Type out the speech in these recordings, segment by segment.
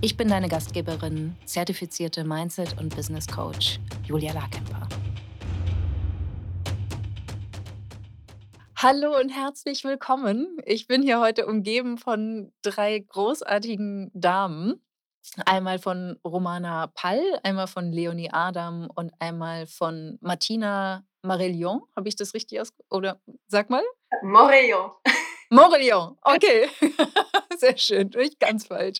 Ich bin deine Gastgeberin, zertifizierte Mindset- und Business Coach Julia Larkemper. Hallo und herzlich willkommen. Ich bin hier heute umgeben von drei großartigen Damen. Einmal von Romana Pall, einmal von Leonie Adam und einmal von Martina Marellion. Habe ich das richtig aus? Oder sag mal? Morillon. Morillon, okay. Sehr schön, nicht ganz falsch.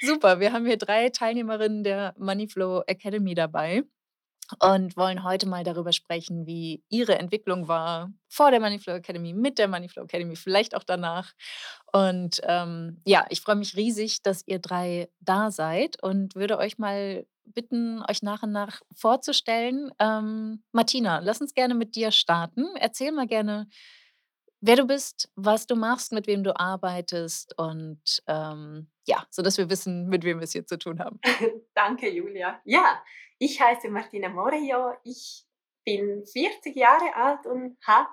Super, wir haben hier drei Teilnehmerinnen der Moneyflow Academy dabei und wollen heute mal darüber sprechen, wie ihre Entwicklung war vor der Moneyflow Academy, mit der Moneyflow Academy, vielleicht auch danach. Und ähm, ja, ich freue mich riesig, dass ihr drei da seid und würde euch mal bitten, euch nach und nach vorzustellen. Ähm, Martina, lass uns gerne mit dir starten. Erzähl mal gerne, wer du bist, was du machst, mit wem du arbeitest und ähm, ja, sodass wir wissen, mit wem wir es hier zu tun haben. Danke, Julia. Ja, ich heiße Martina Morillo. Ich bin 40 Jahre alt und habe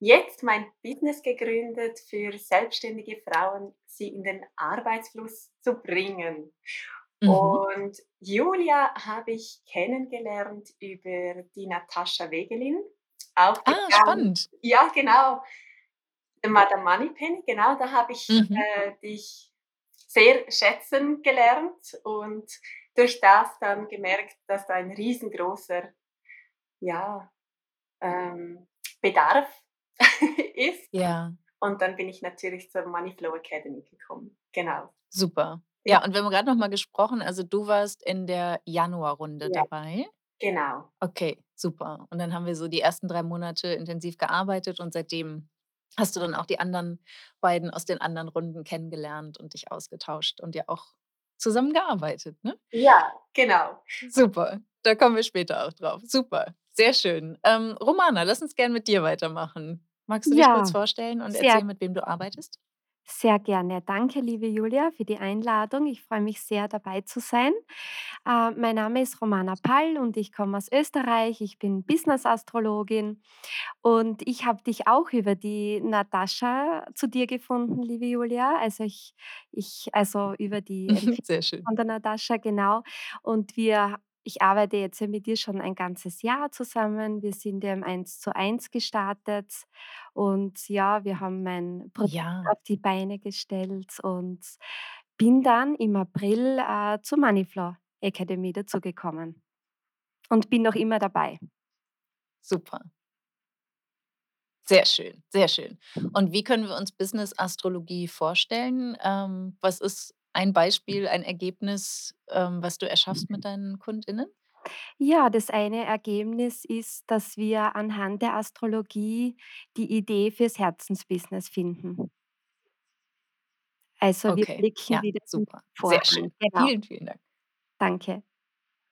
jetzt mein Business gegründet für selbstständige Frauen, sie in den Arbeitsfluss zu bringen. Mhm. Und Julia habe ich kennengelernt über die Natascha Wegelin. Ah, Aufgegangen. spannend. Ja, genau. Madame Moneypenny, genau, da habe ich Mhm. äh, dich sehr schätzen gelernt und durch das dann gemerkt, dass da ein riesengroßer ja, ähm, Bedarf ist. Ja, Und dann bin ich natürlich zur Moneyflow Academy gekommen. Genau. super. Ja. Ja, und wir haben gerade noch mal gesprochen, also du warst in der Januarrunde Ja. dabei. Genau. Okay, super. Und dann haben wir so die ersten drei Monate intensiv gearbeitet und seitdem hast du dann auch die anderen beiden aus den anderen Runden kennengelernt und dich ausgetauscht und ja auch zusammen gearbeitet, ne? Ja, genau. Super, da kommen wir später auch drauf. Super, sehr schön. Ähm, Romana, lass uns gern mit dir weitermachen. Magst du dich kurz Ja, vorstellen und erzählen, mit wem du arbeitest? Sehr gerne. Danke, liebe Julia, für die Einladung. Ich freue mich sehr, dabei zu sein. Äh, mein Name ist Romana Pall und ich komme aus Österreich. Ich bin Business-Astrologin und ich habe dich auch über die Natascha zu dir gefunden, liebe Julia. Also ich, ich also über die Empfehlung von der Natascha, genau. Und wir, ich arbeite jetzt ja mit dir schon ein ganzes Jahr zusammen. Wir sind ja im 1 zu 1 gestartet und ja, wir haben mein Produkt Ja, auf die Beine gestellt und bin dann im April äh, zur Moneyflow Academy dazugekommen und bin noch immer dabei. super. Sehr schön, sehr schön. Und wie können wir uns Business-Astrologie vorstellen? Ähm, was ist ein Beispiel, ein Ergebnis, ähm, was du erschaffst mit deinen KundInnen? Ja, das eine Ergebnis ist, dass wir anhand der Astrologie die Idee fürs Herzensbusiness finden. Also wir Okay, blicken ja, wieder super. Sehr Voran. schön. Genau, Vielen, vielen Dank. danke.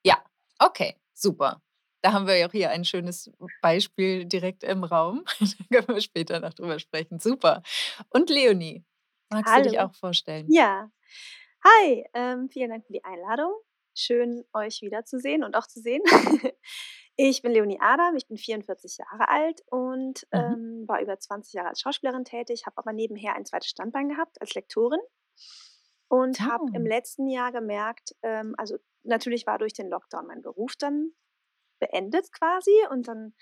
Ja, okay, super. Da haben wir ja auch hier ein schönes Beispiel direkt im Raum. Da können wir später noch drüber sprechen. Super. Und Leonie, magst du dich Hallo. auch vorstellen? Ja. Hi, ähm, vielen Dank für die Einladung. Schön, euch wiederzusehen und auch zu sehen. Ich bin Leonie Adam, ich bin 44 Jahre alt und Mhm. ähm, war über 20 Jahre als Schauspielerin tätig, habe aber nebenher ein zweites Standbein gehabt als Lektorin und habe im Oh, letzten Jahr gemerkt, ähm, also natürlich war durch den Lockdown mein Beruf dann beendet quasi und dann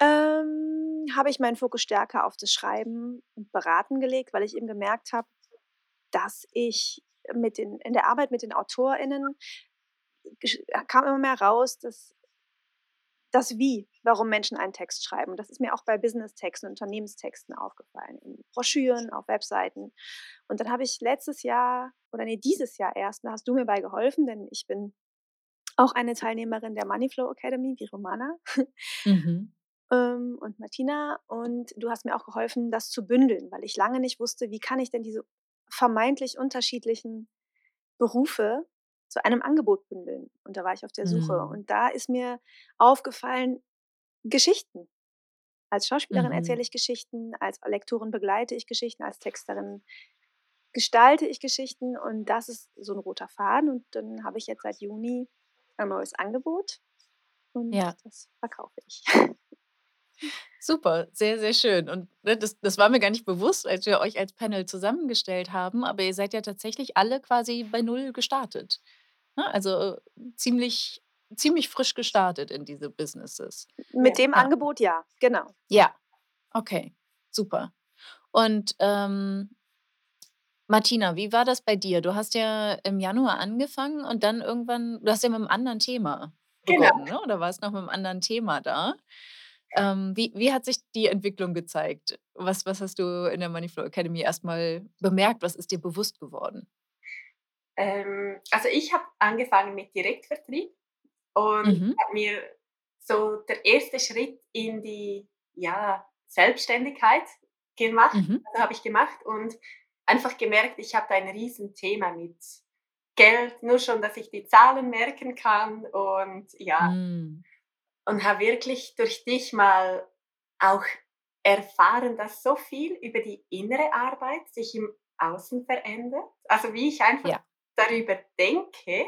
ähm, habe ich meinen Fokus stärker auf das Schreiben und Beraten gelegt, weil ich eben gemerkt habe, dass ich mit den in der Arbeit mit den AutorInnen gesch kam immer mehr raus, dass das Wie, warum Menschen einen Text schreiben. Das ist mir auch bei Business-Texten, Unternehmenstexten aufgefallen, in Broschüren, auf Webseiten. Und dann habe ich letztes Jahr oder nee, dieses Jahr erst, da hast du mir bei geholfen, denn ich bin auch eine Teilnehmerin der Moneyflow Academy, wie Romana mhm. Ähm, und Martina. Und du hast mir auch geholfen, das zu bündeln, weil ich lange nicht wusste, wie kann ich denn diese vermeintlich unterschiedlichen Berufe zu einem Angebot bündeln. Und da war ich auf der Suche. Mhm. Und da ist mir aufgefallen, Geschichten. Als Schauspielerin erzähle Mhm. ich Geschichten, als Lektorin begleite ich Geschichten, als Texterin gestalte ich Geschichten und das ist so ein roter Faden. Und dann habe ich jetzt seit Juni ein neues Angebot und Ja. das verkaufe ich. Super, sehr, sehr schön. Und, ne, das das war mir gar nicht bewusst, als wir euch als Panel zusammengestellt haben, aber ihr seid ja tatsächlich alle quasi bei null gestartet, ne? Also, ziemlich ziemlich frisch gestartet in diese Businesses. Mit dem Ja. Angebot ja, genau. Ja, okay, super. Und, ähm Martina, wie war das bei dir? Du hast ja im Januar angefangen und dann irgendwann du hast ja mit 'nem anderen Thema Genau. begonnen, ne, oder warst noch mit 'nem anderen Thema da. Ähm, wie wie hat sich die Entwicklung gezeigt? Was was hast du in der Moneyflow Academy erst mal bemerkt? Was ist dir bewusst geworden? Ähm, also ich habe angefangen mit Direktvertrieb und Mhm. habe mir so der erste Schritt in die, ja, Selbstständigkeit gemacht Mhm. also habe ich gemacht und einfach gemerkt, ich habe da ein Riesenthema mit Geld, nur schon, dass ich die Zahlen merken kann und ja. Hm. Und habe wirklich durch dich mal auch erfahren, dass so viel über die innere Arbeit sich im Außen verändert. Also wie ich einfach Ja. darüber denke,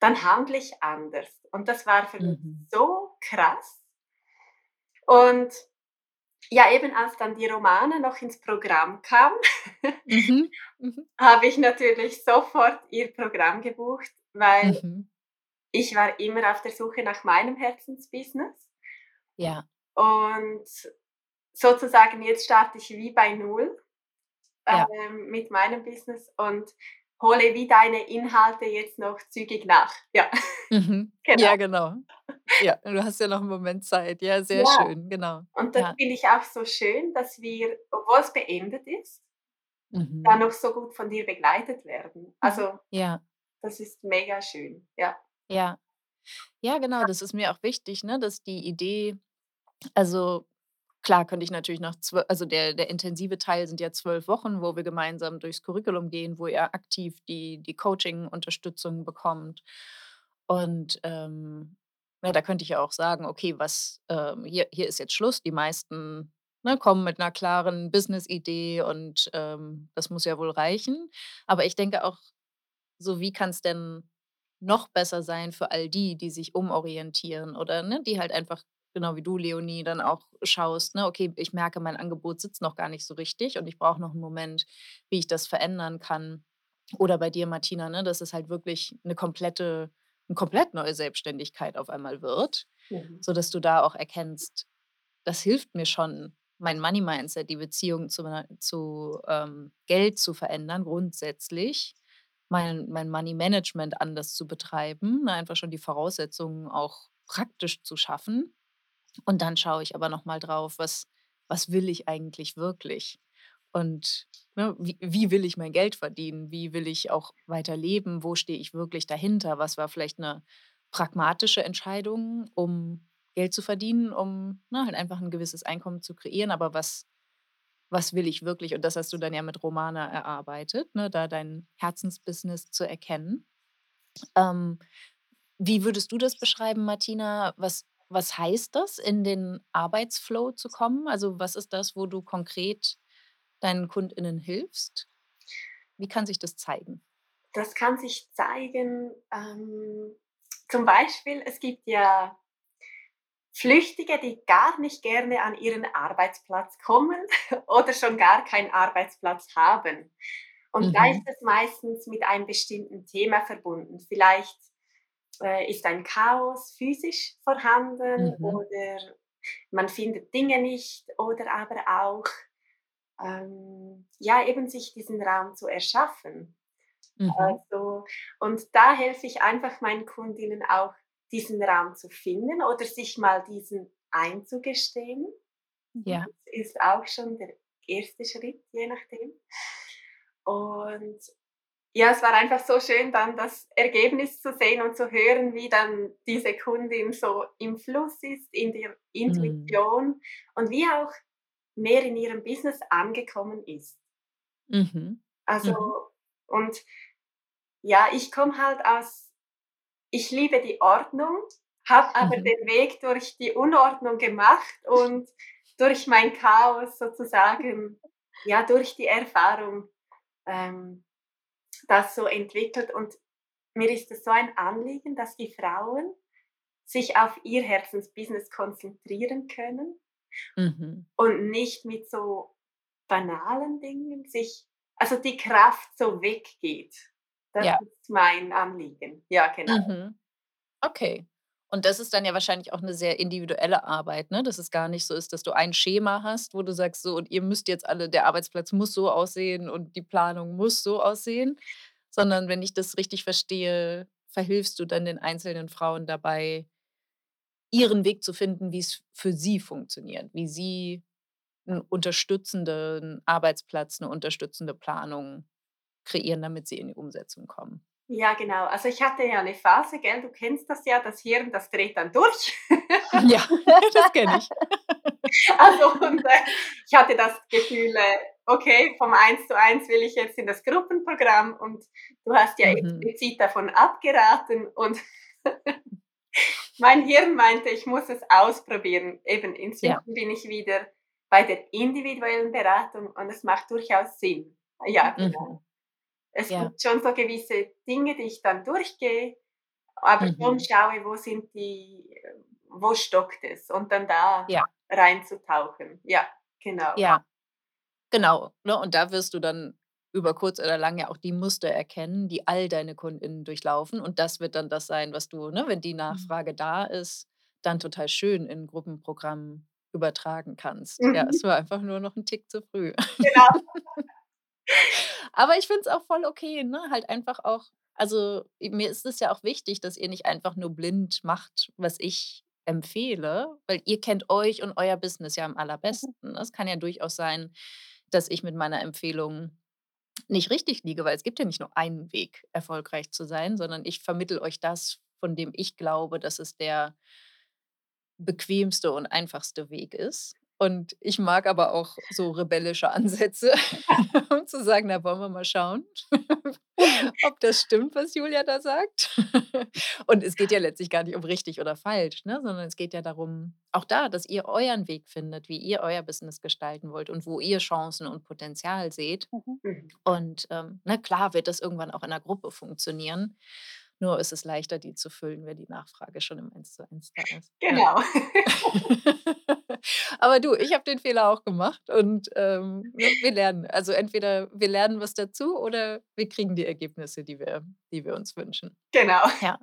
dann handle ich anders. Und das war für mich Mhm. so krass. Und ja, eben als dann die Romana noch ins Programm kam, Mhm. Mhm. habe ich natürlich sofort ihr Programm gebucht, weil Mhm. Ich war immer auf der Suche nach meinem Herzensbusiness. Ja. Und sozusagen jetzt starte ich wie bei null, Ja. ähm, mit meinem Business und hole wie deine Inhalte jetzt noch zügig nach. Ja. Mhm. Genau. Ja, genau. Ja, du hast ja noch 'n Moment Zeit. Ja, sehr Ja. schön, genau. Und das Ja. finde ich auch so schön, dass wir, obwohl's beendet ist, da Mhm. noch so gut von dir begleitet werden. Also, Ja. das ist mega schön, ja. Ja. Ja, genau, das ist mir auch wichtig, ne, dass die Idee also klar könnte ich natürlich nach zwö also der der intensive Teil sind ja 12 Wochen, wo wir gemeinsam durchs Curriculum gehen, wo ihr aktiv die die Coaching-Unterstützung bekommt. Und, ähm, ja, da könnte ich ja auch sagen: „Okay, was ähm, hier hier ist jetzt Schluss.“ Die meisten, ne, kommen mit 'ner klaren Businessidee und, ähm, das muss ja wohl reichen. Aber ich denke auch so, wie kann's denn noch besser sein für all die, die sich umorientieren oder, ne, die halt einfach genau wie du, Leonie, dann auch schaust, ne: „Okay, ich merke, mein Angebot sitzt noch gar nicht so richtig und ich brauche noch 'n Moment, wie ich das verändern kann.“ Oder bei dir, Martina, ne, dass es halt wirklich 'ne komplette 'ne komplett neue Selbstständigkeit auf einmal wird, Mhm. sodass du da auch erkennst: „Das hilft mir schon, mein Money-Mindset, die Beziehung zu zu, ähm, Geld zu verändern grundsätzlich, mein mein Money-Management anders zu betreiben“, einfach schon die Voraussetzungen auch praktisch zu schaffen. Und dann schaue ich aber noch mal drauf, was was will ich eigentlich wirklich? Und, ne, wie wie will ich mein Geld verdienen? Wie will ich auch weiter leben? Wo stehe ich wirklich dahinter? Was war vielleicht 'ne pragmatische Entscheidung, um Geld zu verdienen, um, ne, halt einfach 'n gewisses Einkommen zu kreieren, aber was was will ich wirklich? Und das hast du dann ja mit Romana erarbeitet, ne, da dein Herzensbusiness zu erkennen. Ähm, wie würdest du das beschreiben, Martina? Was was heißt das, in den Arbeitsflow zu kommen? Also, was ist das, wo du konkret deinen KundInnen hilfst? Wie kann sich das zeigen? Das kann sich zeigen, ähm, zum Beispiel, es gibt ja Flüchtige, die gar nicht gerne an ihren Arbeitsplatz kommen oder schon gar keinen Arbeitsplatz haben. Und da ist Mhm. es meistens mit einem bestimmten Thema verbunden. Vielleicht, äh, ist ein Chaos physisch vorhanden Mhm. oder man findet Dinge nicht oder aber auch, ähm, ja, eben sich diesen Raum zu erschaffen. Mhm. Also und da helfe ich einfach meinen Kundinnen auch, diesen Raum zu finden oder sich mal diesen einzugestehen. Ja. Das ist auch schon der erste Schritt, je nachdem. Und ja, es war einfach so schön, dann das Ergebnis zu sehen und zu hören, wie dann diese Kundin so im Fluss ist, in der Mhm. Intuition und wie auch mehr in ihrem Business angekommen ist. Mhm. Also Mhm. und ja, ich komme halt aus ich liebe die Ordnung, habe aber Mhm. den Weg durch die Unordnung gemacht und durch mein Chaos sozusagen, ja, durch die Erfahrung, ähm, das so entwickelt. Und mir ist es so ein Anliegen, dass die Frauen sich auf ihr Herzensbusiness konzentrieren können Mhm. und nicht mit so banalen Dingen sich also die Kraft so weggeht. Das Ja. ist mein Anliegen. Ja, genau. Mhm. Okay. Und das ist dann ja wahrscheinlich auch 'ne sehr individuelle Arbeit, ne? Dass es gar nicht so ist, dass du ein Schema hast, wo du sagst: „So und ihr müsst jetzt alle der Arbeitsplatz muss so aussehen und die Planung muss so aussehen.“ Sondern wenn ich das richtig verstehe, verhilfst du dann den einzelnen Frauen dabei ihren Weg zu finden, wie's für sie funktioniert, wie sie 'n unterstützenden Arbeitsplatz, 'ne unterstützende Planung kreieren, damit sie in die Umsetzung kommen. Ja, genau. Also, ich hatte ja 'ne Phase, gell, du kennst das ja, das Hirn, das dreht dann durch. Ja, das kenne ich. Also, und, äh, ich hatte das Gefühl, äh, okay, vom Eins-zu-eins will ich jetzt in das Gruppenprogramm und du hast ja Mhm. explizit davon abgeraten und mein Hirn meinte, ich muss es ausprobieren. Eben, Ja. inzwischen bin ich wieder bei der individuellen Beratung und es macht durchaus Sinn. Ja, Mhm. Es Ja. gibt schon so gewisse Dinge, die ich dann durchgehe, aber schon Mhm. schaue, wo sind die äh, wo stockt es und dann da Ja. reinzutauchen. Ja, genau. Ja. Genau, ne? Und da wirst du dann über kurz oder lang ja auch die Muster erkennen, die all deine KundInnen durchlaufen. Und das wird dann das sein, was du, ne, wenn die Mhm. Nachfrage da ist, dann total schön in Gruppenprogramm übertragen kannst. Ja, Mhm. es war einfach nur noch 'n Tick zu früh. Genau. Aber ich finde es auch voll okay, ne? Halt einfach auch also, mir ist es ja auch wichtig, dass ihr nicht einfach nur blind macht, was ich empfehle, weil ihr kennt euch und euer Business ja am Mhm. allerbesten. Es kann ja durchaus sein, dass ich mit meiner Empfehlung nicht richtig liege, weil es gibt ja nicht nur einen Weg, erfolgreich zu sein, sondern ich vermittle euch das, von dem ich glaube, dass es der bequemste und einfachste Weg ist. Und ich mag aber auch so rebellische Ansätze, um zu sagen: „Na, wollen wir mal schauen, ob das stimmt, was Julia da sagt?“ Und es geht ja letztlich gar nicht um richtig oder falsch, ne, sondern es geht ja darum auch da, dass ihr euren Weg findet, wie ihr euer Business gestalten wollt und wo ihr Chancen und Potenzial seht. Mhm. Und, ähm, ne, klar wird das irgendwann auch in 'ner Gruppe funktionieren, nur ist es leichter, die zu füllen, wenn die Nachfrage schon im Eins-zu-eins da ist. Genau. Aber du, ich habe den Fehler auch gemacht und, ähm, wir lernen. Also, entweder wir lernen was dazu oder wir kriegen die Ergebnisse, die wir die wir uns wünschen. Genau. Ja.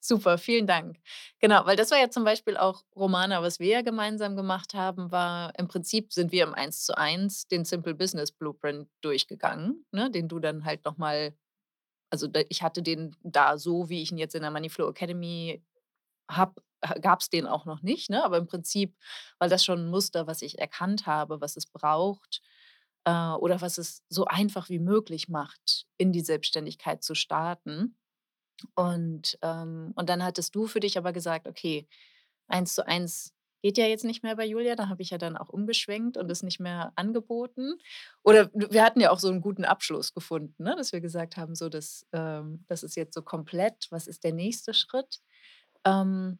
Super, vielen Dank. Genau, weil das war ja zum Beispiel auch Romana, was wir ja gemeinsam gemacht haben, war im Prinzip sind wir im Eins-zu-eins den Simple Business Blueprint durchgegangen, ne, den du dann halt noch mal also, ich hatte den da so, wie ich ihn jetzt in der Money Flow Academy habe, ha gab's den auch noch nicht, ne? Aber im Prinzip war das schon 'n Muster, was ich erkannt habe, was es braucht, äh, oder was es so einfach wie möglich macht, in die Selbstständigkeit zu starten. Und, ähm und dann hattest du für dich aber gesagt: „Okay, Eins-zu-eins geht ja jetzt nicht mehr bei Julia.“ Da habe ich ja dann auch umgeschwenkt und es nicht mehr angeboten. Oder wir hatten ja auch so 'n guten Abschluss gefunden, ne, dass wir gesagt haben, so, das, ähm das ist jetzt so komplett. Was ist der nächste Schritt? Ähm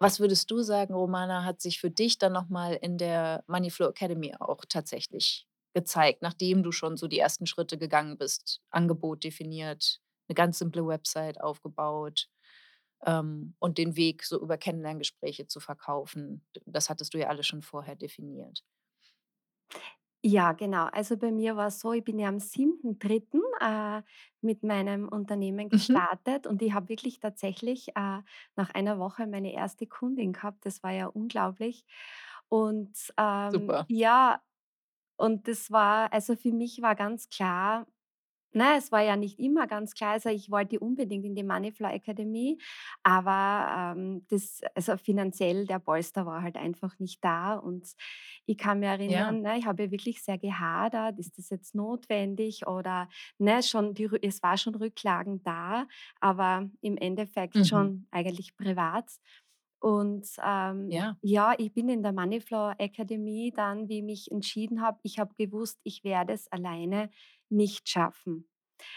was würdest du sagen, Romana, hat sich für dich dann noch mal in der Money Flow Academy auch tatsächlich gezeigt, nachdem du schon so die ersten Schritte gegangen bist, Angebot definiert, 'ne ganz simple Website aufgebaut, ähm, und den Weg so über Kennenlerngespräche zu verkaufen? Das hattest du ja alles schon vorher definiert. Ja, genau. Also, bei mir war's so, ich bin ja am 7.3., äh, mit meinem Unternehmen Mhm. gestartet und ich habe wirklich tatsächlich, äh, nach einer Woche meine erste Kundin gehabt. Das war ja unglaublich. Und, ähm, Super. ja und das war also, für mich war ganz klar ne, es war ja nicht immer ganz klar. Also, ich wollte unbedingt in die Money Flow Academy, aber, ähm, das also, finanziell der Polster war halt einfach nicht da. Und ich kann mich Ja. erinnern, ne, ich habe ja wirklich sehr gehadert: „Ist das jetzt notwendig?“ Oder, ne, schon die es war schon Rücklagen da, aber im Endeffekt Mhm. schon eigentlich privat. Und, ähm, Ja. ja, ich bin in der Money Flow Academy dann, wie ich mich entschieden habe ich habe gewusst, ich werde es alleine nicht schaffen.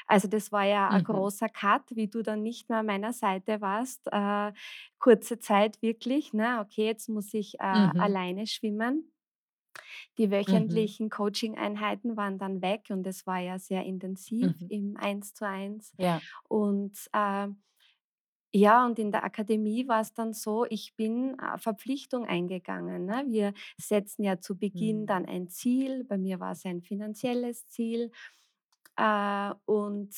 Also, das war ja ein Mhm. großer Cut, wie du dann nicht mehr an meiner Seite warst. Äh, kurze Zeit wirklich, ne? Okay, jetzt muss ich, äh, Mhm. alleine schwimmen. Die Mhm. wöchentlichen Coaching-Einheiten waren dann weg und es war ja sehr intensiv Mhm. im Eins-zu-eins. Ja. Und, äh, ja, und in der Akademie war es dann so, ich bin, äh, Verpflichtung eingegangen, ne? Wir setzen ja zu Beginn Mhm. dann ein Ziel. Bei mir war es ein finanzielles Ziel. Äh, und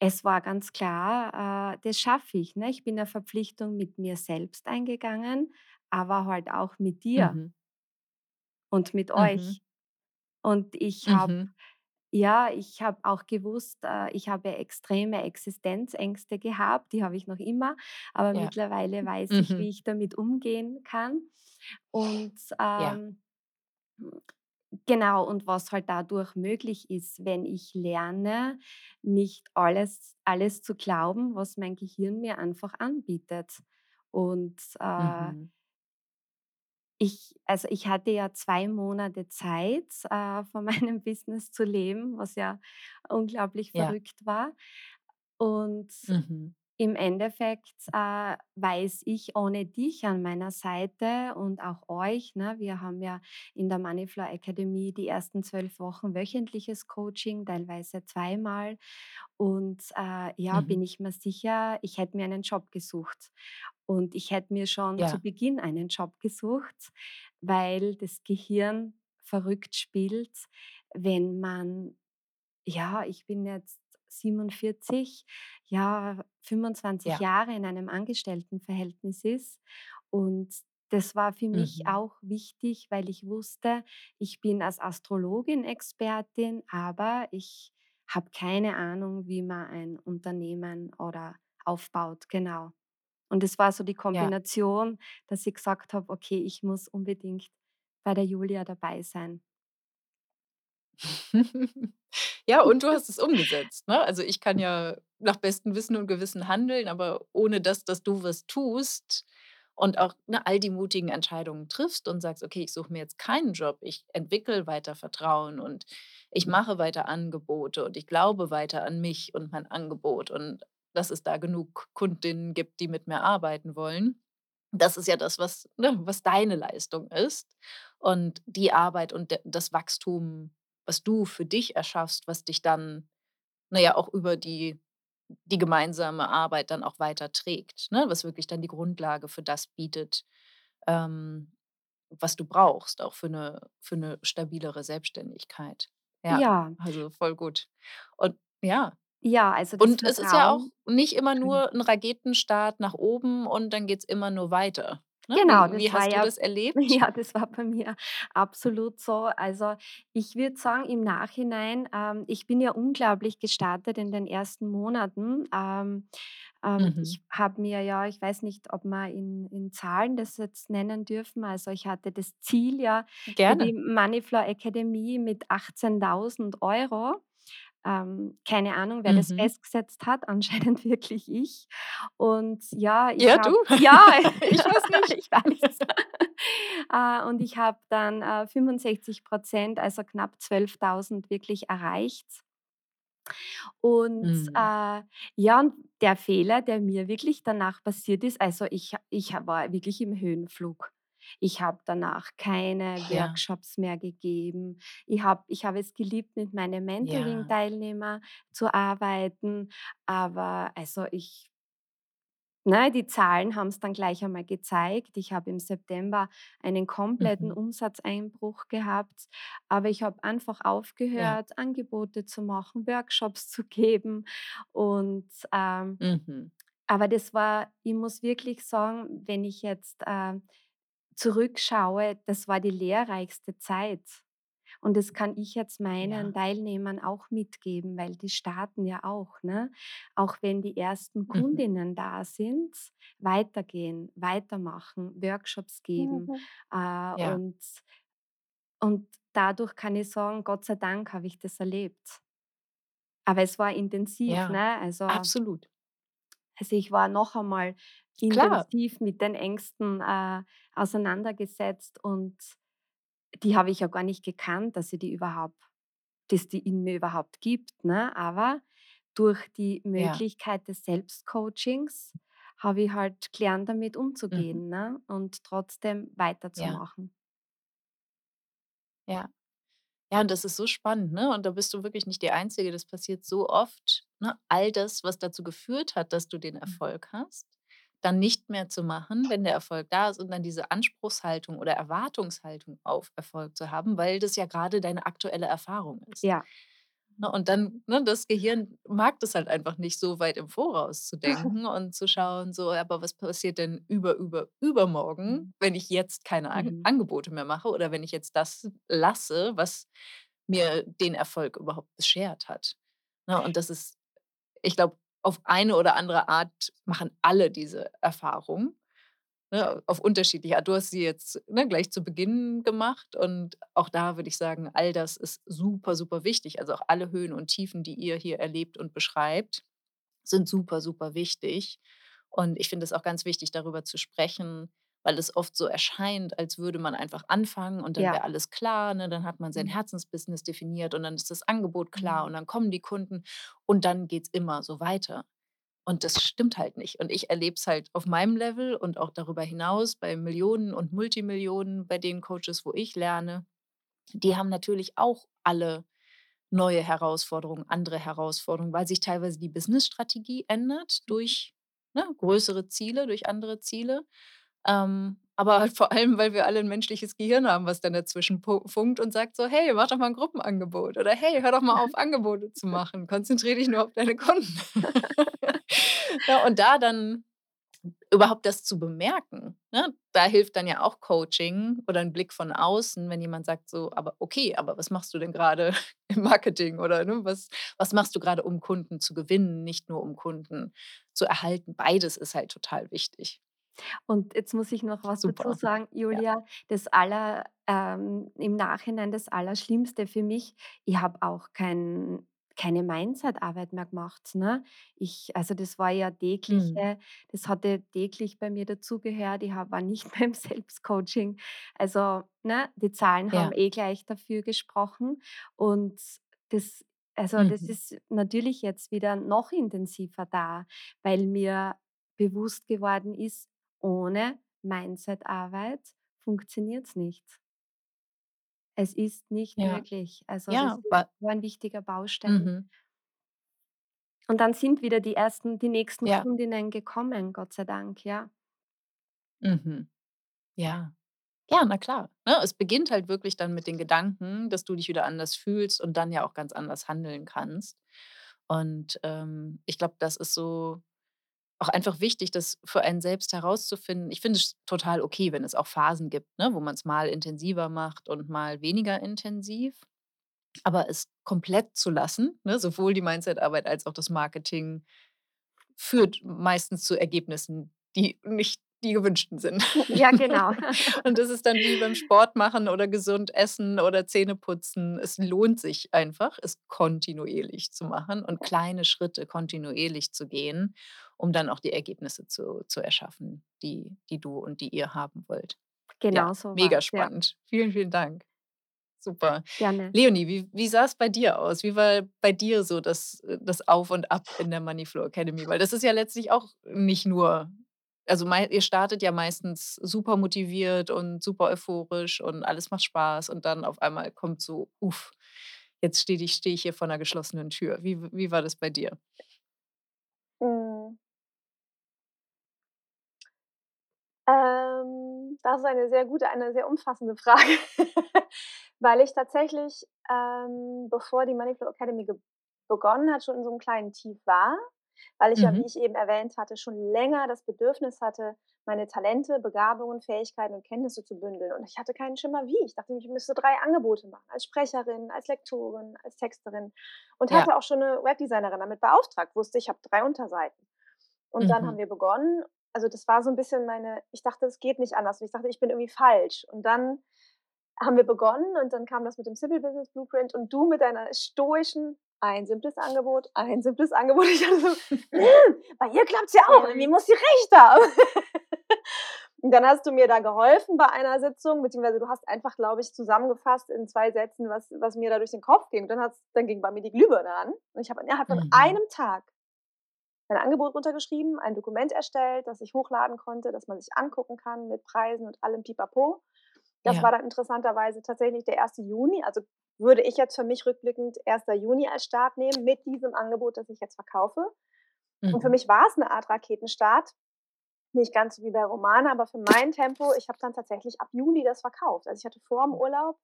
es war ganz klar, äh, das schaffe ich, ne? Ich bin eine Verpflichtung mit mir selbst eingegangen, aber halt auch mit dir Mhm. und mit Mhm. euch. Und ich habe Mhm. ja, ich habe auch gewusst, äh, ich habe extreme Existenzängste gehabt, die habe ich noch immer, aber Ja. mittlerweile weiß ich, Mhm. wie ich damit umgehen kann. Und, Ja. Genau, und was halt dadurch möglich ist, wenn ich lerne, nicht alles alles zu glauben, was mein Gehirn mir einfach anbietet. Und, äh Mhm. Ich also, ich hatte ja 2 Monate Zeit, äh, von meinem Business zu leben, was ja unglaublich Ja. verrückt war. Und Mhm. Im Endeffekt, äh, weiß ich ohne dich an meiner Seite und auch euch, ne, wir haben ja in der Moneyflow Academy die ersten 12 Wochen wöchentliches Coaching, teilweise zweimal. Und, äh, ja, bin Mhm. ich mir sicher, ich hätte mir einen Job gesucht. Und ich hätte mir schon zu Ja. Beginn einen Job gesucht, weil das Gehirn verrückt spielt, wenn man ja, ich bin jetzt 47, ja, 25 Ja. Jahre in einem Angestelltenverhältnis ist. Und das war für mich Mhm. auch wichtig, weil ich wusste, ich bin als Astrologin Expertin, aber ich habe keine Ahnung, wie man ein Unternehmen oder aufbaut, genau. Und es war so die Ja. Kombination, dass ich gesagt habe: „Okay, ich muss unbedingt bei der Julia dabei sein.“ Ja, und du hast es umgesetzt, ne? Also, ich kann ja nach bestem Wissen und Gewissen handeln, aber ohne das, dass du was tust und auch, ne, all die mutigen Entscheidungen triffst und sagst: „Okay, ich suche mir jetzt keinen Job. Ich entwickle weiter Vertrauen und ich mache weiter Angebote und ich glaube weiter an mich und mein Angebot und dass es da genug Kundinnen gibt, die mit mir arbeiten wollen.“ Das ist ja das, was ne, was deine Leistung ist. Und die Arbeit und das Wachstum, was du für dich erschaffst, was dich dann, na ja, auch über die die gemeinsame Arbeit dann auch weiterträgt, ne? Was wirklich dann die Grundlage für das bietet, ähm, was du brauchst, auch für 'ne für 'ne stabilere Selbstständigkeit. Ja, Ja, also voll gut. Und ja. ja, also das Und es ist ja auch nicht immer nur 'n Raketenstart nach oben und dann geht's immer nur weiter, ne? Genau, Wie wie hast du ja das erlebt? ja, das war bei mir absolut so. Also, ich würde sagen, im Nachhinein, ähm, ich bin ja unglaublich gestartet in den ersten Monaten. Ähm, ähm, Mhm. ich habe mir ja ich weiß nicht, ob wir in in Zahlen das jetzt nennen dürfen. Also, ich hatte das Ziel ja für die Gerne. Moneyflow Academy mit 18.000 €. Ähm, keine Ahnung, wer das Mhm. festgesetzt hat, anscheinend wirklich ich. Und ja, ich Ja, du? habe ja, Ich weiß nicht. ich weiß. Äh, und ich habe dann, äh, 65% also knapp 12.000 wirklich erreicht. Und, Mhm. äh, ja, und der Fehler, der mir wirklich danach passiert ist also ich ich war wirklich im Höhenflug. Ich habe danach keine Ja, Workshops mehr gegeben. Ich habe ich habe es geliebt, mit meinen ja. Mentoring-Teilnehmer zu arbeiten, aber also ich Ne, die Zahlen haben es dann gleich einmal gezeigt. Ich habe im September einen kompletten Mhm. Umsatzeinbruch gehabt, aber ich habe einfach Ja. aufgehört, Angebote zu machen, Workshops zu geben und, ähm Mhm. aber das war ich muss wirklich sagen, wenn ich jetzt, äh, zurückschaue, das war die lehrreichste Zeit. Und das kann ich jetzt meinen Ja. Teilnehmern auch mitgeben, weil die starten ja auch, ne? Auch wenn die ersten Mhm. Kundinnen da sind, weitergehen, weitermachen, Workshops geben. Mhm. Äh, Ja. und, und dadurch kann ich sagen, Gott sei Dank habe ich das erlebt. Aber es war intensiv, Ja. ne? Also, Absolut. also ich war noch einmal Klar. intensiv mit den Ängsten äh, auseinandergesetzt und die habe ich ja gar nicht gekannt, dass sie die überhaupt dass die in mir überhaupt gibt, ne? Aber durch die Ja. Möglichkeit des Selbstcoachings habe ich halt gelernt, damit Mhm. umzugehen, ne? Und trotzdem Ja. weiterzumachen. Ja. Ja, und das ist so spannend, ne? Und da bist du wirklich nicht die Einzige. Das passiert so oft, ne? All das, was dazu geführt hat, dass du den Mhm. Erfolg hast, dann nicht mehr zu machen, wenn der Erfolg da ist und dann diese Anspruchshaltung oder Erwartungshaltung auf Erfolg zu haben, weil das ja grade deine aktuelle Erfahrung ist. Ja. Ne, und dann ne, das Gehirn mag das halt einfach nicht so weit im Voraus zu denken und zu schauen, so: „Aber was passiert denn über, über, übermorgen, Mhm. wenn ich jetzt keine Mhm. Angebote mehr mache oder wenn ich jetzt das lasse, was mir den Erfolg überhaupt beschert hat?“ Ne, und das ist ich glaube, auf eine oder andere Art machen alle diese Erfahrung, ne, auf unterschiedliche Art. Du hast sie jetzt, ne, gleich zu Beginn gemacht und auch da würde ich sagen, all das ist super, super wichtig. Also, auch alle Höhen und Tiefen, die ihr hier erlebt und beschreibt, sind super, super wichtig. Und ich finde es auch ganz wichtig, darüber zu sprechen, weil es oft so erscheint, als würde man einfach anfangen und dann Ja. wäre alles klar, ne? Dann hat man sein Mhm. Herzensbusiness definiert und dann ist das Angebot klar Mhm. und dann kommen die Kunden und dann geht's immer so weiter. Und das stimmt halt nicht. Und ich erlebe es halt auf meinem Level und auch darüber hinaus bei Millionen und Multimillionen bei den Coaches, wo ich lerne. Die haben natürlich auch alle neue Herausforderungen, andere Herausforderungen, weil sich teilweise die Businessstrategie ändert Mhm. durch, ne, größere Ziele, durch andere Ziele. Ähm, aber halt vor allem, weil wir alle 'n menschliches Gehirn haben, was dann dazwischen funkt und sagt so: „Hey, mach doch mal 'n Gruppenangebot“ oder: „Hey, hör doch mal auf, Angebote zu machen. Konzentriere dich nur auf deine Kunden.“ Ja, und da dann überhaupt das zu bemerken, ne? Da hilft dann ja auch Coaching oder 'n Blick von außen, wenn jemand sagt so: „Aber okay, aber was machst du denn grade im Marketing?“ Oder, ne, was was machst du grade, um Kunden zu gewinnen, nicht nur um Kunden zu erhalten? Beides ist halt total wichtig. Und jetzt muss ich noch was dazu Super. sagen, Ja. Julia. Das aller ähm, im Nachhinein das Allerschlimmste für mich, ich habe auch kein keine Mindset-Arbeit mehr gemacht, ne? Ich also, das war ja Mhm. tägliche das hatte täglich bei mir dazugehört. Ich war nicht mehr im Selbstcoaching. Also, ne, die Zahlen haben Ja. eh gleich dafür gesprochen. Und das also, das Mhm. ist natürlich jetzt wieder noch intensiver da, weil mir bewusst geworden ist, ohne Mindset-Arbeit funktioniert's nicht. Es ist nicht Ja. möglich. Also, das Ja, ist wa so ein wichtiger Baustein. Mhm. Und dann sind wieder die ersten die nächsten Ja. Kundinnen gekommen, Gott sei Dank, ja. Mhm. Ja. Ja, na klar, ne? Es beginnt halt wirklich dann mit den Gedanken, dass du dich wieder anders fühlst und dann ja auch ganz anders handeln kannst. Und, ähm, ich glaube, das ist so auch einfach wichtig, das für einen selbst herauszufinden. Ich finde es total okay, wenn es auch Phasen gibt, ne, wo man's mal intensiver macht und mal weniger intensiv. Aber es komplett zu lassen, ne, sowohl die Mindset-Arbeit als auch das Marketing führt meistens zu Ergebnissen, die nicht die gewünschten sind. Ja, genau. Und das ist dann wie beim Sport machen oder gesund essen oder Zähneputzen. Es lohnt sich einfach, es kontinuierlich zu machen und kleine Schritte kontinuierlich zu gehen, um dann auch die Ergebnisse zu zu erschaffen, die die du und die ihr haben wollt. Ja, Genau so mega war's, ja. spannend. Vielen, vielen Dank. Super. Gerne. Leonie, wie wie sah's bei dir aus? Wie war bei dir so das das Auf und Ab in der Moneyflow Academy? Weil das ist ja letztlich auch nicht nur also, ihr startet ja meistens super motiviert und super euphorisch und alles macht Spaß und dann auf einmal kommt so: „Uff, jetzt steht ich stehe ich hier vor 'ner geschlossenen Tür.“ Wie wie war das bei dir? Mhm. Ähm, das ist eine sehr gute eine sehr umfassende Frage, weil ich tatsächlich, ähm, bevor die Moneyflow Academy begonnen hat, schon in so 'nem kleinen Tief war, weil ich ja, wie Mhm. ich eben erwähnt hatte, schon länger das Bedürfnis hatte, meine Talente, Begabungen, Fähigkeiten und Kenntnisse zu bündeln. Und ich hatte keinen Schimmer wie. Ich dachte, ich müsste 3 Angebote machen, als Sprecherin, als Lektorin, als Texterin und Ja. hatte auch schon 'ne Webdesignerin damit beauftragt, wusste, ich habe 3 Unterseiten. Und dann haben Mhm. wir begonnen. Also, das war so 'n bisschen meine ich dachte, es geht nicht anders. Und ich dachte, ich bin irgendwie falsch. Und dann haben wir begonnen und dann kam das mit dem Simple Business Blueprint und du mit deiner stoischen: „Ein simples Angebot, ein simples Angebot.“ Ich dachte so: „Hm, bei ihr klappt's ja auch. Irgendwie muss sie recht haben.“ Und dann hast du mir da geholfen bei einer Sitzung, beziehungsweise du hast einfach, glaube ich, zusammengefasst in zwei Sätzen, was, was mir da durch den Kopf ging. Dann, hat's, dann ging bei mir die Glühbirne an. Und ich habe innerhalb von Mhm. einem Tag mein Angebot runtergeschrieben, ein Dokument erstellt, das ich hochladen konnte, das man sich angucken kann mit Preisen und allem Pipapo. Das Ja. war dann interessanterweise tatsächlich der 1. Juni. Also würde ich jetzt für mich rückblickend 1. Juni als Start nehmen mit diesem Angebot, das ich jetzt verkaufe. Und für Mhm. mich war es eine Art Raketenstart. Nicht ganz so wie bei Romana, aber für mein Tempo, ich habe dann tatsächlich ab Juli das verkauft. Also ich hatte vor dem Urlaub,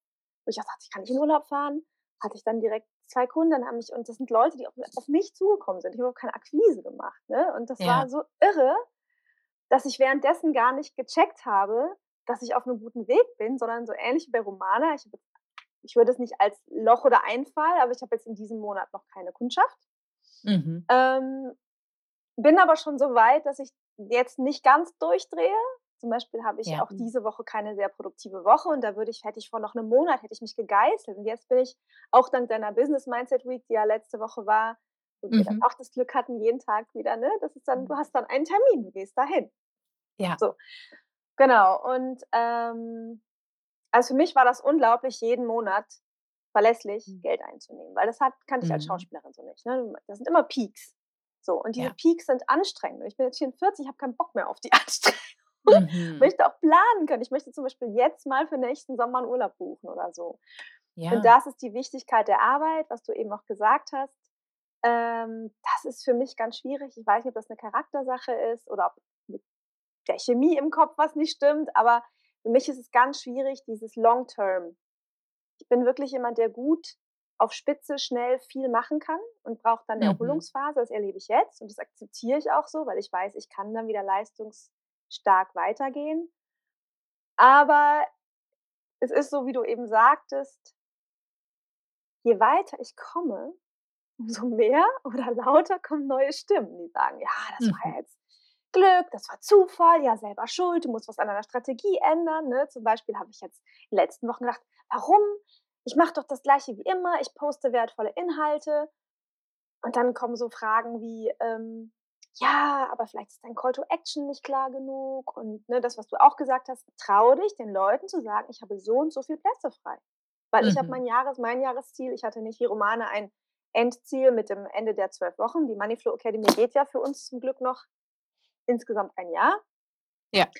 wo ich dachte, ich kann nicht in Urlaub fahren, hatte ich dann direkt zwei Kunden, haben mich, und das sind Leute, die auf, auf mich zugekommen sind. Ich habe keine Akquise gemacht. Ne? Und das Ja. war so irre, dass ich währenddessen gar nicht gecheckt habe, dass ich auf einem guten Weg bin, sondern so ähnlich wie bei Romana. Ich, ich würde es nicht als Loch oder Einfall, aber ich habe jetzt in diesem Monat noch keine Kundschaft. Mhm. Ähm, bin aber schon so weit, dass ich jetzt nicht ganz durchdrehe. Zum Beispiel habe ich Ja. auch diese Woche keine sehr produktive Woche und da würde ich, hätte ich vor noch einem Monat, hätte ich mich gegeißelt. Und jetzt bin ich auch dank deiner Business Mindset Week, die ja letzte Woche war, wo wir dann Mhm. auch das Glück hatten, jeden Tag wieder, ne? Das ist dann, du hast dann einen Termin, du gehst dahin. Ja. So. Genau. Und ähm, also für mich war das unglaublich, jeden Monat verlässlich Mhm. Geld einzunehmen, weil das hat, kannte ich als Mhm. Schauspielerin so nicht. Ne? Das sind immer Peaks. So, und diese Ja. Peaks sind anstrengend. Und ich bin jetzt 44, ich habe keinen Bock mehr auf die Anstrengung. Mhm. Ich möchte auch planen können. Ich möchte zum Beispiel jetzt mal für nächsten Sommer einen Urlaub buchen oder so. Ja. Und das ist die Wichtigkeit der Arbeit, was du eben auch gesagt hast. Ähm, das ist für mich ganz schwierig. Ich weiß nicht, ob das eine Charaktersache ist oder ob der Chemie im Kopf was nicht stimmt, aber für mich ist es ganz schwierig, dieses Long-Term. Ich bin wirklich jemand, der gut auf Spitze schnell viel machen kann und braucht dann eine Mhm. Erholungsphase. Das erlebe ich jetzt und das akzeptiere ich auch so, weil ich weiß, ich kann dann wieder leistungsstark weitergehen. Aber es ist so, wie du eben sagtest, je weiter ich komme, umso mehr oder lauter kommen neue Stimmen, die sagen, ja, das war Mhm. jetzt Glück, das war Zufall, ja, selber schuld, du musst was an deiner Strategie ändern. Ne? Zum Beispiel habe ich jetzt in den letzten Wochen gedacht, warum? Ich mache doch das gleiche wie immer, ich poste wertvolle Inhalte. Und dann kommen so Fragen wie, ähm, ja, aber vielleicht ist dein Call to Action nicht klar genug. Und ne, das, was du auch gesagt hast, trau dich, den Leuten zu sagen, ich habe so und so viele Plätze frei. Weil ich habe Mhm. mein, Jahres-, mein Jahresziel, ich hatte nicht wie Romane ein Endziel mit dem Ende der zwölf Wochen. Die Moneyflow Academy geht ja für uns zum Glück noch insgesamt ein Jahr. Ja.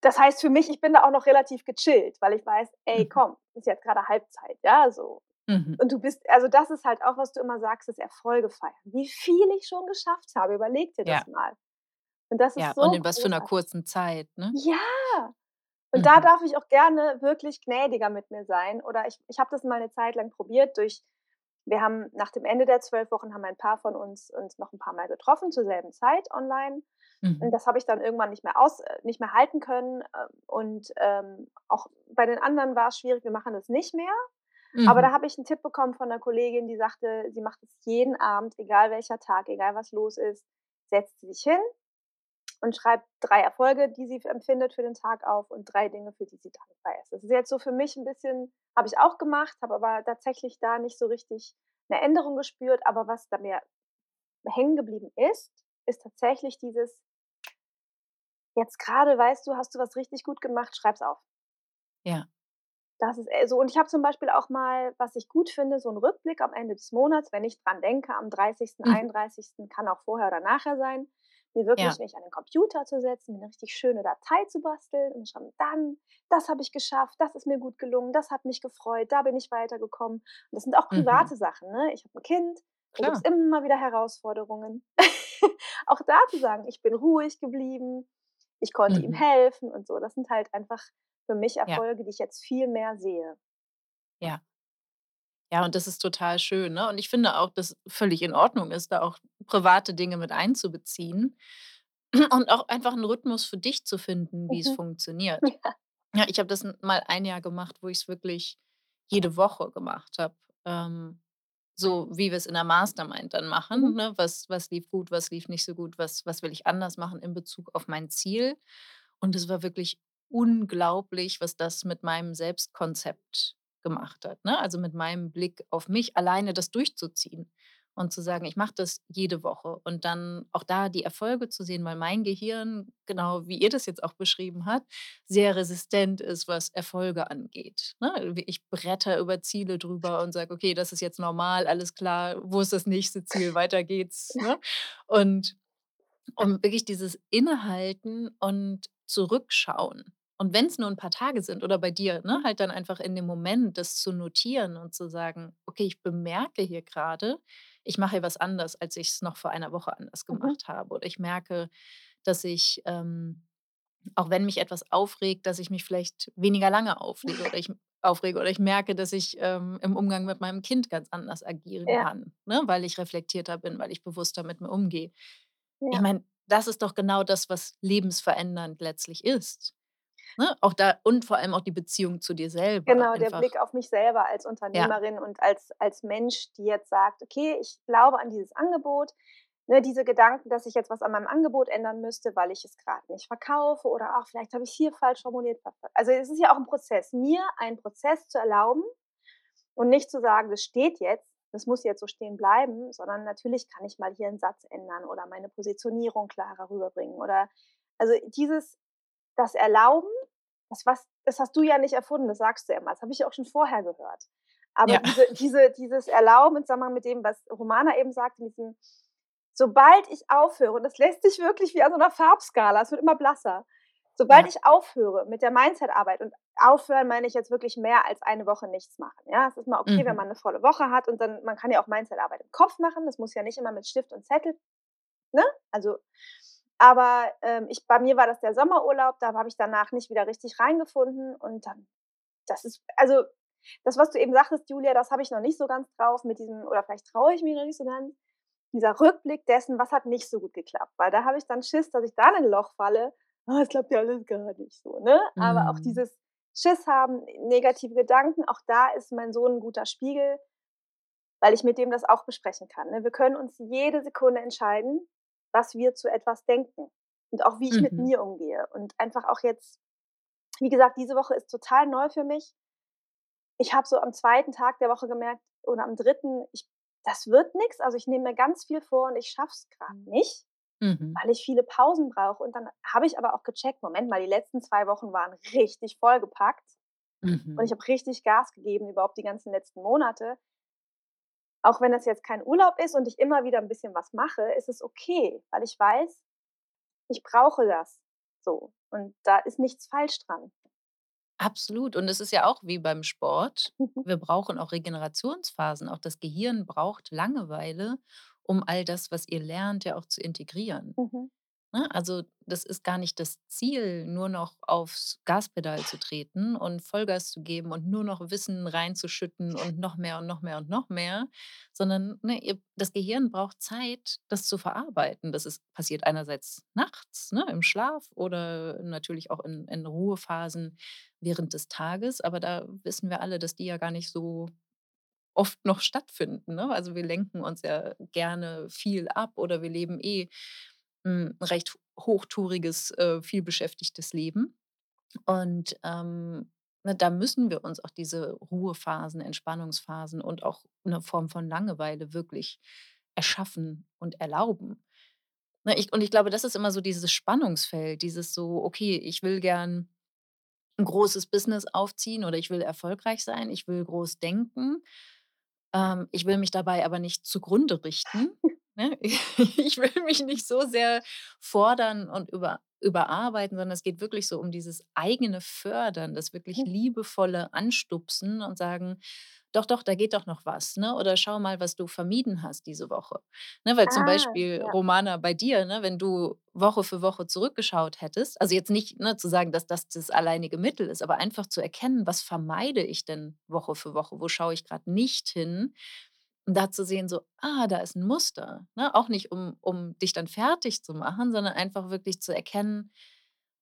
Das heißt für mich, ich bin da auch noch relativ gechillt, weil ich weiß, ey, Mhm. komm, ist jetzt gerade Halbzeit, ja, so. Mhm. Und du bist, also das ist halt auch, was du immer sagst, ist Erfolge feiern. Wie viel ich schon geschafft habe, überleg dir das Ja. mal. Und das ist Ja, so und in was für einer kurzen Zeit, ne? Ja. Und da Mhm. darf ich auch gerne wirklich gnädiger mit mir sein. Oder ich, ich habe das mal eine Zeit lang probiert durch, wir haben nach dem Ende der zwölf Wochen haben ein paar von uns uns noch ein paar Mal getroffen zur selben Zeit online. Und Mhm. das habe ich dann irgendwann nicht mehr aus, äh, nicht mehr halten können. ähm, Und ähm, auch bei den anderen war es schwierig, wir machen das nicht mehr. Aber da Mhm. habe ich einen Tipp bekommen von einer Kollegin, die sagte, sie macht es jeden Abend, egal welcher Tag, egal was los ist, setzt sie sich hin und schreibt drei Erfolge, die sie empfindet für den Tag auf und drei Dinge, für die sie dankbar ist. Das ist jetzt so für mich ein bisschen, habe ich auch gemacht, habe aber tatsächlich da nicht so richtig eine Änderung gespürt. Aber was da mir hängen geblieben ist, ist tatsächlich dieses, jetzt gerade weißt du, hast du was richtig gut gemacht, schreib's auf. Ja. Das ist äh, so. Und ich habe zum Beispiel auch mal, was ich gut finde, so 'n Rückblick am Ende des Monats, wenn ich dran denke, am 30., Mhm. 31., kann auch vorher oder nachher sein, mir Ja. wirklich mich an den Computer zu setzen, mir 'ne richtig schöne Datei zu basteln und schreiben: „Dann, das habe ich geschafft, das ist mir gut gelungen, das hat mich gefreut, da bin ich weitergekommen.“ Und das sind auch Mhm. private Sachen, ne? Ich habe 'n Kind, da Klar. immer wieder Herausforderungen. Auch da zu sagen: „Ich bin ruhig geblieben, ich konnte ihm Mhm. helfen“ und so. Das sind halt einfach für mich Ja. Erfolge, die ich jetzt viel mehr sehe. Ja. Ja, und das ist total schön, ne? Und ich finde auch, dass völlig in Ordnung ist, da auch private Dinge mit einzubeziehen und auch einfach 'n Rhythmus für dich zu finden, wie es Mhm. funktioniert. Ja. Ja, ich habe das mal ein Jahr gemacht, wo ich's wirklich jede Woche gemacht habe, ähm, so wie wir's in der Mastermind dann machen, Mhm. ne? Was was lief gut, was lief nicht so gut, was was will ich anders machen in Bezug auf mein Ziel? Und es war wirklich unglaublich, was das mit meinem Selbstkonzept gemacht hat, ne? Also, mit meinem Blick auf mich, alleine das durchzuziehen. Und zu sagen, ich mache das jede Woche und dann auch da die Erfolge zu sehen, weil mein Gehirn, genau wie ihr das jetzt auch beschrieben habt, sehr resistent ist, was Erfolge angeht. Ne? Ich bretter über Ziele drüber und sage, okay, das ist jetzt normal, alles klar, wo ist das nächste Ziel, weiter geht's. Ne? Und um wirklich dieses Innehalten und Zurückschauen. Und wenn es nur ein paar Tage sind oder bei dir, ne, halt dann einfach in dem Moment das zu notieren und zu sagen: „Okay, ich bemerke hier gerade, ich mache hier was anders, als ich es noch vor einer Woche anders Mhm. gemacht habe.“ Oder ich merke, dass ich, ähm, auch wenn mich etwas aufregt, dass ich mich vielleicht weniger lange auflege oder ich aufrege oder ich merke, dass ich, ähm, im Umgang mit meinem Kind ganz anders agieren Ja, kann, ne, weil ich reflektierter bin, weil ich bewusster mit mir umgehe. Ich ja. meine, das ist doch genau das, was lebensverändernd letztlich ist, ne? Auch da und vor allem auch die Beziehung zu dir selber Genau, der einfach. Blick auf mich selber als Ja. Unternehmerin und als als Mensch, die jetzt sagt: „Okay, ich glaube an dieses Angebot.“ Ne, diese Gedanken, dass ich jetzt was an meinem Angebot ändern müsste, weil ich es grad nicht verkaufe oder: „Ach, vielleicht habe ich's hier falsch formuliert.“ Also, es ist ja auch 'n Prozess, mir einen Prozess zu erlauben und nicht zu sagen: „Das steht jetzt, das muss jetzt so stehen bleiben“, sondern natürlich kann ich mal hier 'n Satz ändern oder meine Positionierung klarer rüberbringen oder also, dieses das Erlauben, das was das hast du ja nicht erfunden, das sagst du ja immer. Das habe ich auch schon vorher gehört. Aber Ja. diese diese dieses Erlauben im Zusammenhang mit dem, was Romana eben sagte, mit diesem sobald ich aufhöre und das lässt sich wirklich wie an so 'ner Farbskala, es wird immer blasser. Sobald Ja. ich aufhöre mit der Mindset-Arbeit und aufhören meine ich jetzt wirklich mehr als eine Woche nichts machen, ja? Es ist mal okay, wenn Mhm. man 'ne volle Woche hat und dann man kann ja auch Mindset-Arbeit im Kopf machen. Das muss ja nicht immer mit Stift und Zettel, ne? Also aber, ähm, ich bei mir war das der Sommerurlaub, da habe ich danach nicht wieder richtig reingefunden und dann das ist also, das, was du eben sagtest, Julia, das habe ich noch nicht so ganz drauf mit diesem oder vielleicht traue ich mich noch nicht so ganz, dieser Rückblick dessen, was hat nicht so gut geklappt, weil da habe ich dann Schiss, dass ich da in 'n Loch falle: „Ah, es klappt ja alles gar nicht so“, ne? Aber auch Mhm. dieses Schiss haben, negative Gedanken, auch da ist mein Sohn 'n guter Spiegel, weil ich mit dem das auch besprechen kann, ne? Wir können uns jede Sekunde entscheiden, was wir zu etwas denken und auch wie ich mit Mhm. mir umgehe und einfach auch jetzt wie gesagt, diese Woche ist total neu für mich. Ich habe so am 2. Tag der Woche gemerkt oder am 3., ich das wird nix. Also, ich nehme mir ganz viel vor und ich schaffe es grad nicht, Mhm. weil ich viele Pausen brauche. Und dann habe ich aber auch gecheckt: „Moment mal, die letzten 2 Wochen waren richtig vollgepackt und ich Mhm. habe richtig Gas gegeben, überhaupt die ganzen letzten Monate.“ Auch wenn das jetzt kein Urlaub ist und ich immer wieder 'n bisschen was mache, ist es okay, weil ich weiß, ich brauche das so und da ist nichts falsch dran. Absolut. Und es ist ja auch wie beim Sport. Mhm. Wir brauchen auch Regenerationsphasen. Auch das Gehirn braucht Langeweile, um all das, was ihr lernt, ja auch zu integrieren. Mhm. Ne? Also, das ist gar nicht das Ziel, nur noch aufs Gaspedal zu treten und Vollgas zu geben und nur noch Wissen reinzuschütten und noch mehr und noch mehr und noch mehr, sondern, ne, ihr das Gehirn braucht Zeit, das zu verarbeiten. Das ist passiert einerseits nachts, ne, im Schlaf oder natürlich auch in in Ruhephasen während des Tages, aber da wissen wir alle, dass die ja gar nicht so oft noch stattfinden, ne? Also, wir lenken uns ja gerne viel ab oder wir leben eh 'n recht hochtouriges, äh, vielbeschäftigtes Leben. Und, ähm, ne, da müssen wir uns auch diese Ruhephasen, Entspannungsphasen und auch 'ne Form von Langeweile wirklich erschaffen und erlauben. Ne, ich und ich glaube, das ist immer so dieses Spannungsfeld, dieses so: „Okay, ich will gern 'n großes Business aufziehen oder ich will erfolgreich sein, ich will groß denken. Ähm, ich will mich dabei aber nicht zugrunde richten, ne? Ich will mich nicht so sehr fordern und über überarbeiten, sondern es geht wirklich so um dieses eigene Fördern, das wirklich liebevolle Anstupsen und sagen: „Doch, doch, da geht doch noch was, ne? Oder schau mal, was du vermieden hast diese Woche.“ Ne, weil zum Ah, Beispiel, ja. Romana, bei dir, ne, wenn du Woche für Woche zurückgeschaut hättest also, jetzt nicht, ne, zu sagen, dass das das alleinige Mittel ist, aber einfach zu erkennen: „Was vermeide ich denn Woche für Woche? Wo schaue ich grad nicht hin?“ Und da zu sehen so: „Ah, da ist 'n Muster“, ne? Auch nicht, um um dich dann fertig zu machen, sondern einfach wirklich zu erkennen: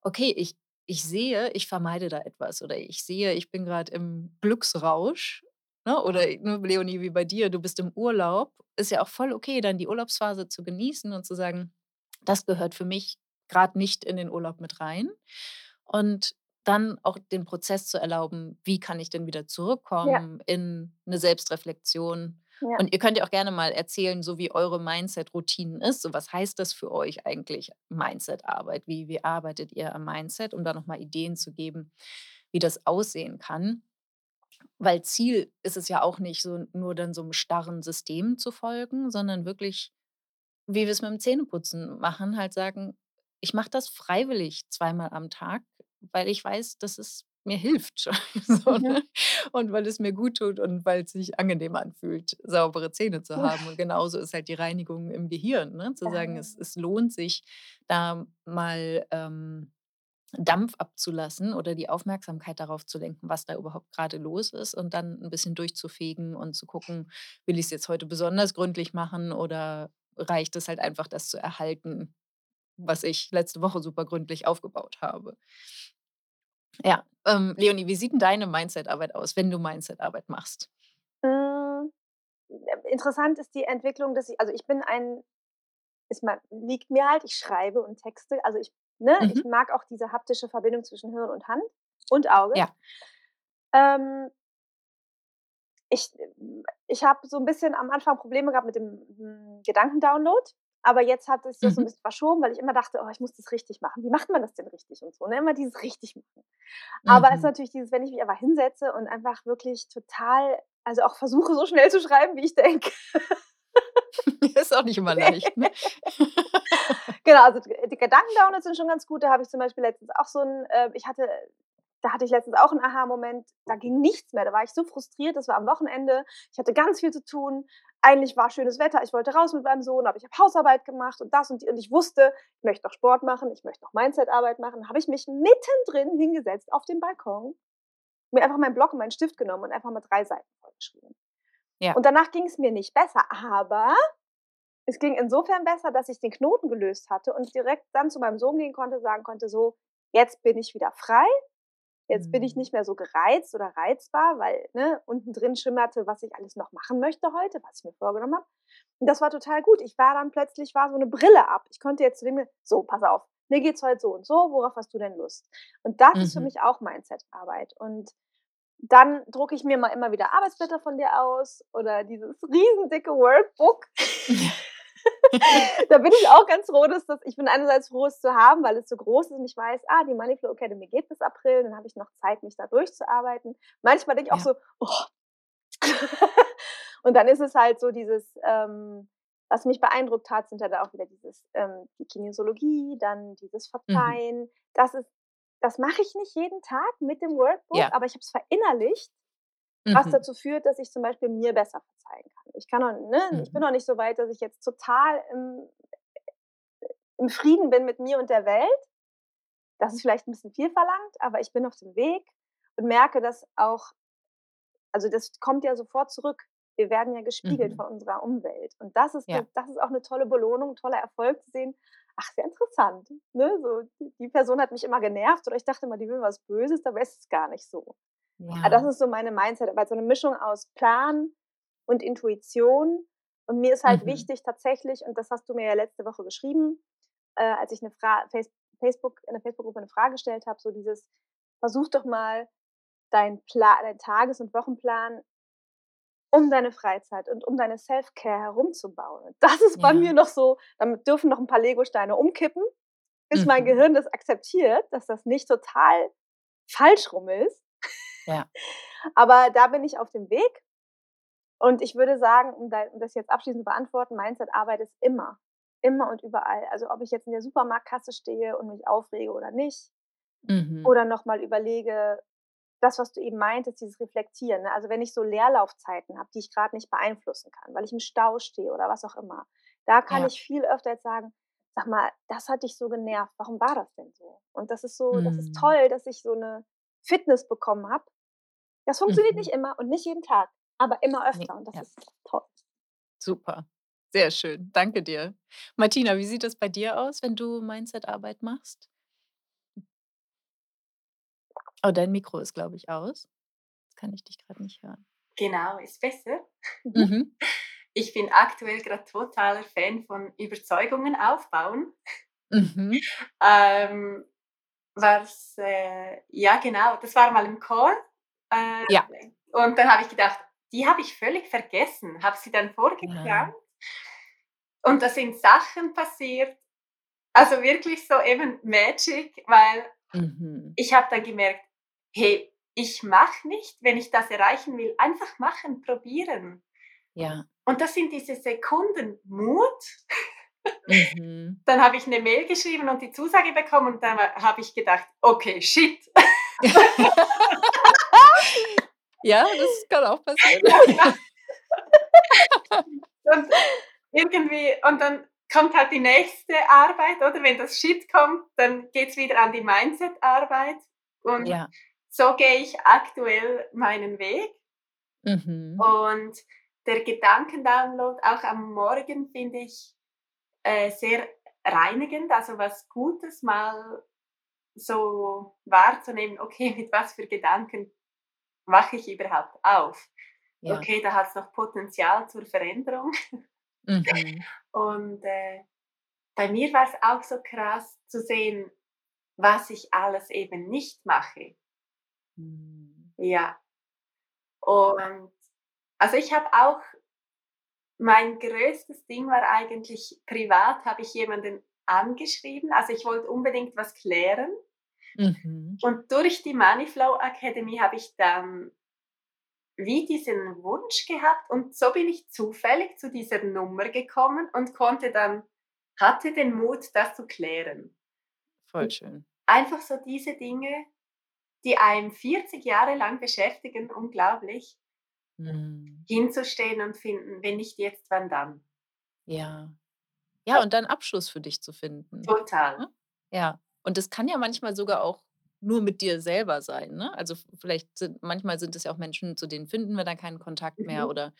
„Okay, ich ich sehe, ich vermeide da etwas“ oder „Ich sehe, ich bin grad im Glücksrausch“, ne? Oder, Leonie, wie bei dir, du bist im Urlaub. Ist ja auch voll okay, dann die Urlaubsphase zu genießen und zu sagen: „Das gehört für mich grad nicht in den Urlaub mit rein.“ Und dann auch den Prozess zu erlauben: „Wie kann ich denn wieder Ja. zurückkommen in 'ne Selbstreflexion?“ Ja. Und ihr könnt ja auch gerne mal erzählen, so wie eure Mindset-Routinen ist. So, was heißt das für euch eigentlich, Mindset-Arbeit? Wie, wie arbeitet ihr am Mindset, um da nochmal Ideen zu geben, wie das aussehen kann? Weil Ziel ist es ja auch nicht so nur dann so einem starren System zu folgen, sondern wirklich, wie wir es mit dem Zähneputzen machen, halt sagen, ich mache das freiwillig zweimal am Tag, weil ich weiß, dass es mir hilft. So, Mhm. ne? Und weil es mir gut tut und weil es sich angenehm anfühlt, saubere Zähne zu haben. Und genauso ist halt die Reinigung im Gehirn, ne? Zu sagen, es, es lohnt sich, da mal ähm, Dampf abzulassen oder die Aufmerksamkeit darauf zu lenken, was da überhaupt gerade los ist und dann ein bisschen durchzufegen und zu gucken, will ich es jetzt heute besonders gründlich machen oder reicht es halt einfach, das zu erhalten, was ich letzte Woche super gründlich aufgebaut habe. Ja, ähm, Leonie, wie sieht denn deine Mindset-Arbeit aus, wenn du Mindset-Arbeit machst? hm, äh, interessant ist die Entwicklung, dass ich also, ich bin ein es ma liegt mir halt, ich schreibe und texte. Also, ich ne, ich Mhm. mag auch diese haptische Verbindung zwischen Hirn und Hand und Auge. Ja. Ähm, ich ich habe so 'n bisschen am Anfang Probleme gehabt mit dem, hm, Gedankendownload, aber jetzt hat sich das so 'n Mhm. bisschen verschoben, weil ich immer dachte: „Oh, ich muss das richtig machen. Wie macht man das denn richtig?“ und so, ne? Immer dieses richtig machen. Aber es ist Mhm. natürlich dieses, wenn ich mich einfach hinsetze und einfach wirklich total also, auch versuche, so schnell zu schreiben, wie ich denke. Ist auch nicht immer leicht, ne? Genau, also, die Gedankendownloads sind schon ganz gut. Da habe ich zum Beispiel letztens auch so 'n äh, ich hatte da hatte ich letztens auch 'n Aha-Moment, da ging nichts mehr. Da war ich so frustriert, das war am Wochenende. Ich hatte ganz viel zu tun. Eigentlich war schönes Wetter, ich wollte raus mit meinem Sohn, aber ich habe Hausarbeit gemacht und das und die und ich wusste, ich möchte noch Sport machen, ich möchte noch Mindset-Arbeit machen. Habe ich mich mittendrin hingesetzt auf den Balkon, mir einfach meinen Block und meinen Stift genommen und einfach mal 3 Seiten vollgeschrieben. Ja. Und danach ging's mir nicht besser, aber es ging insofern besser, dass ich den Knoten gelöst hatte und direkt dann zu meinem Sohn gehen konnte, sagen konnte: „So, jetzt bin ich wieder frei. Jetzt bin ich Mhm. nicht mehr so gereizt oder reizbar“, weil, ne, unten drin schimmerte, was ich alles noch machen möchte heute, was ich mir vorgenommen habe. Und das war total gut. Ich war dann plötzlich war so 'ne Brille ab. Ich konnte jetzt zu dem „So, pass auf, mir geht's heute so und so, worauf hast du denn Lust?“ Und das ist für Mhm. mich auch Mindset-Arbeit. Und dann drucke ich mir mal immer wieder Arbeitsblätter von dir aus oder dieses riesendicke Workbook. Da bin ich auch ganz froh, dass das ich bin einerseits froh, es zu haben, weil es so groß ist und ich weiß, ah, die Moneyflow Academy geht bis April, dann habe ich noch Zeit, mich da durchzuarbeiten. Manchmal denke ich auch Ja. so: „Oh.“ Und dann ist es halt so dieses, ähm was mich beeindruckt hat, sind ja da auch wieder dieses, ähm die Kinesiologie, dann dieses Mhm. Verzeihen. Das ist das mache ich nicht jeden Tag mit dem Workbook, Ja. aber ich habe es verinnerlicht, was Mhm. dazu führt, dass ich zum Beispiel mir besser verzeihen kann. Ich kann noch ne, ich bin Mhm. noch nicht so weit, dass ich jetzt total im im Frieden bin mit mir und der Welt. Das ist vielleicht 'n bisschen viel verlangt, aber ich bin auf dem Weg und merke, dass auch also, das kommt ja sofort zurück. Wir werden ja gespiegelt Mhm. von unserer Umwelt. Und das ist Ja. das ist auch 'ne tolle Belohnung, toller Erfolg zu sehen. Ach, sehr interessant, ne? So, die Person hat mich immer genervt oder ich dachte immer, die will was Böses, dabei ist es gar nicht so. Ah, das ist so meine Mindset-Arbeit, so 'ne Mischung aus Plan und Intuition. Und mir ist halt Mhm. wichtig tatsächlich, und das hast du mir ja letzte Woche geschrieben, äh, als ich 'ne Fra Face Facebook in der Facebook-Gruppe 'ne Frage gestellt habe, so dieses: „Versuch doch mal, deinen deinen Tages und Wochenplan um deine Freizeit und um deine Self-Care herum zu bauen.“ Und das ist bei mir Ja. noch so damit dürfen noch 'n paar Legosteine umkippen, bis mein Mhm. Gehirn das akzeptiert, dass das nicht total falsch rum ist. Ja. Aber da bin ich auf dem Weg. Und ich würde sagen, um das jetzt abschließend zu beantworten, Mindset-Arbeit ist immer, immer und überall. Also, ob ich jetzt in der Supermarktkasse stehe und mich aufrege oder nicht Mhm. oder noch mal überlege das, was du eben meintest, dieses Reflektieren, ne? Also, wenn ich so Leerlaufzeiten habe, die ich grad nicht beeinflussen kann, weil ich im Stau stehe oder was auch immer, da kann Ja. ich viel öfter jetzt sagen: „Sag mal, das hat dich so genervt. Warum war das denn so?“ Und das ist so das ist Mhm. toll, dass ich so 'ne Fitness bekommen habe. Das funktioniert Mhm. nicht immer und nicht jeden Tag, aber immer Ne, öfter und das ja. ist toll. Super. Sehr schön. Danke dir. Martina, wie sieht das bei dir aus, wenn du Mindset-Arbeit machst? Oh, dein Mikro ist, glaube ich, aus. Jetzt kann ich dich grad nicht hören. Genau, ist besser? Mhm. Ich bin aktuell grad totaler Fan von Überzeugungen aufbauen. Mhm. Ähm, was, äh ja genau, das war mal im Call. Äh, Ja. und dann habe ich gedacht: die habe ich völlig vergessen, habe sie dann Ja. vorgekramt und da sind Sachen passiert, also wirklich so eben Magic, weil Mhm. ich habe dann gemerkt, hey, ich mache nicht, wenn ich das erreichen will, einfach machen, probieren. Ja. Und das sind diese Sekunden Mut. Mhm. Dann habe ich eine Mail geschrieben und die Zusage bekommen und dann habe ich gedacht, okay, shit. Ja, das kann auch passieren. Und irgendwie, und dann kommt halt die nächste Arbeit, oder? Wenn das Shit kommt, dann geht es wieder an die Mindset-Arbeit. Und Ja. so gehe ich aktuell meinen Weg. Mhm. Und der Gedankendownload auch am Morgen finde ich äh, sehr reinigend, also was Gutes mal so wahrzunehmen, okay, mit was für Gedanken wache ich überhaupt auf? Ja. Okay, da hat es noch Potenzial zur Veränderung. Mhm. Und äh, bei mir war es auch so krass zu sehen, was ich alles eben nicht mache. Mhm. Ja. Und also ich habe auch, mein größtes Ding war eigentlich, privat habe ich jemanden angeschrieben. Also ich wollte unbedingt was klären. Mhm. Und durch die Moneyflow Academy habe ich dann wie diesen Wunsch gehabt und so bin ich zufällig zu dieser Nummer gekommen und konnte dann, hatte den Mut, das zu klären. Voll schön. Einfach so diese Dinge, die einem 40 Jahre lang beschäftigen, unglaublich, Mhm. hinzustehen und finden, wenn nicht jetzt, wann dann. Ja. Ja, und dann Abschluss für dich zu finden. Total. Ne? Ja. Und das kann ja manchmal sogar auch nur mit dir selber sein. Ne? Also vielleicht sind, manchmal sind es ja auch Menschen, zu denen finden wir dann keinen Kontakt mehr Mhm. oder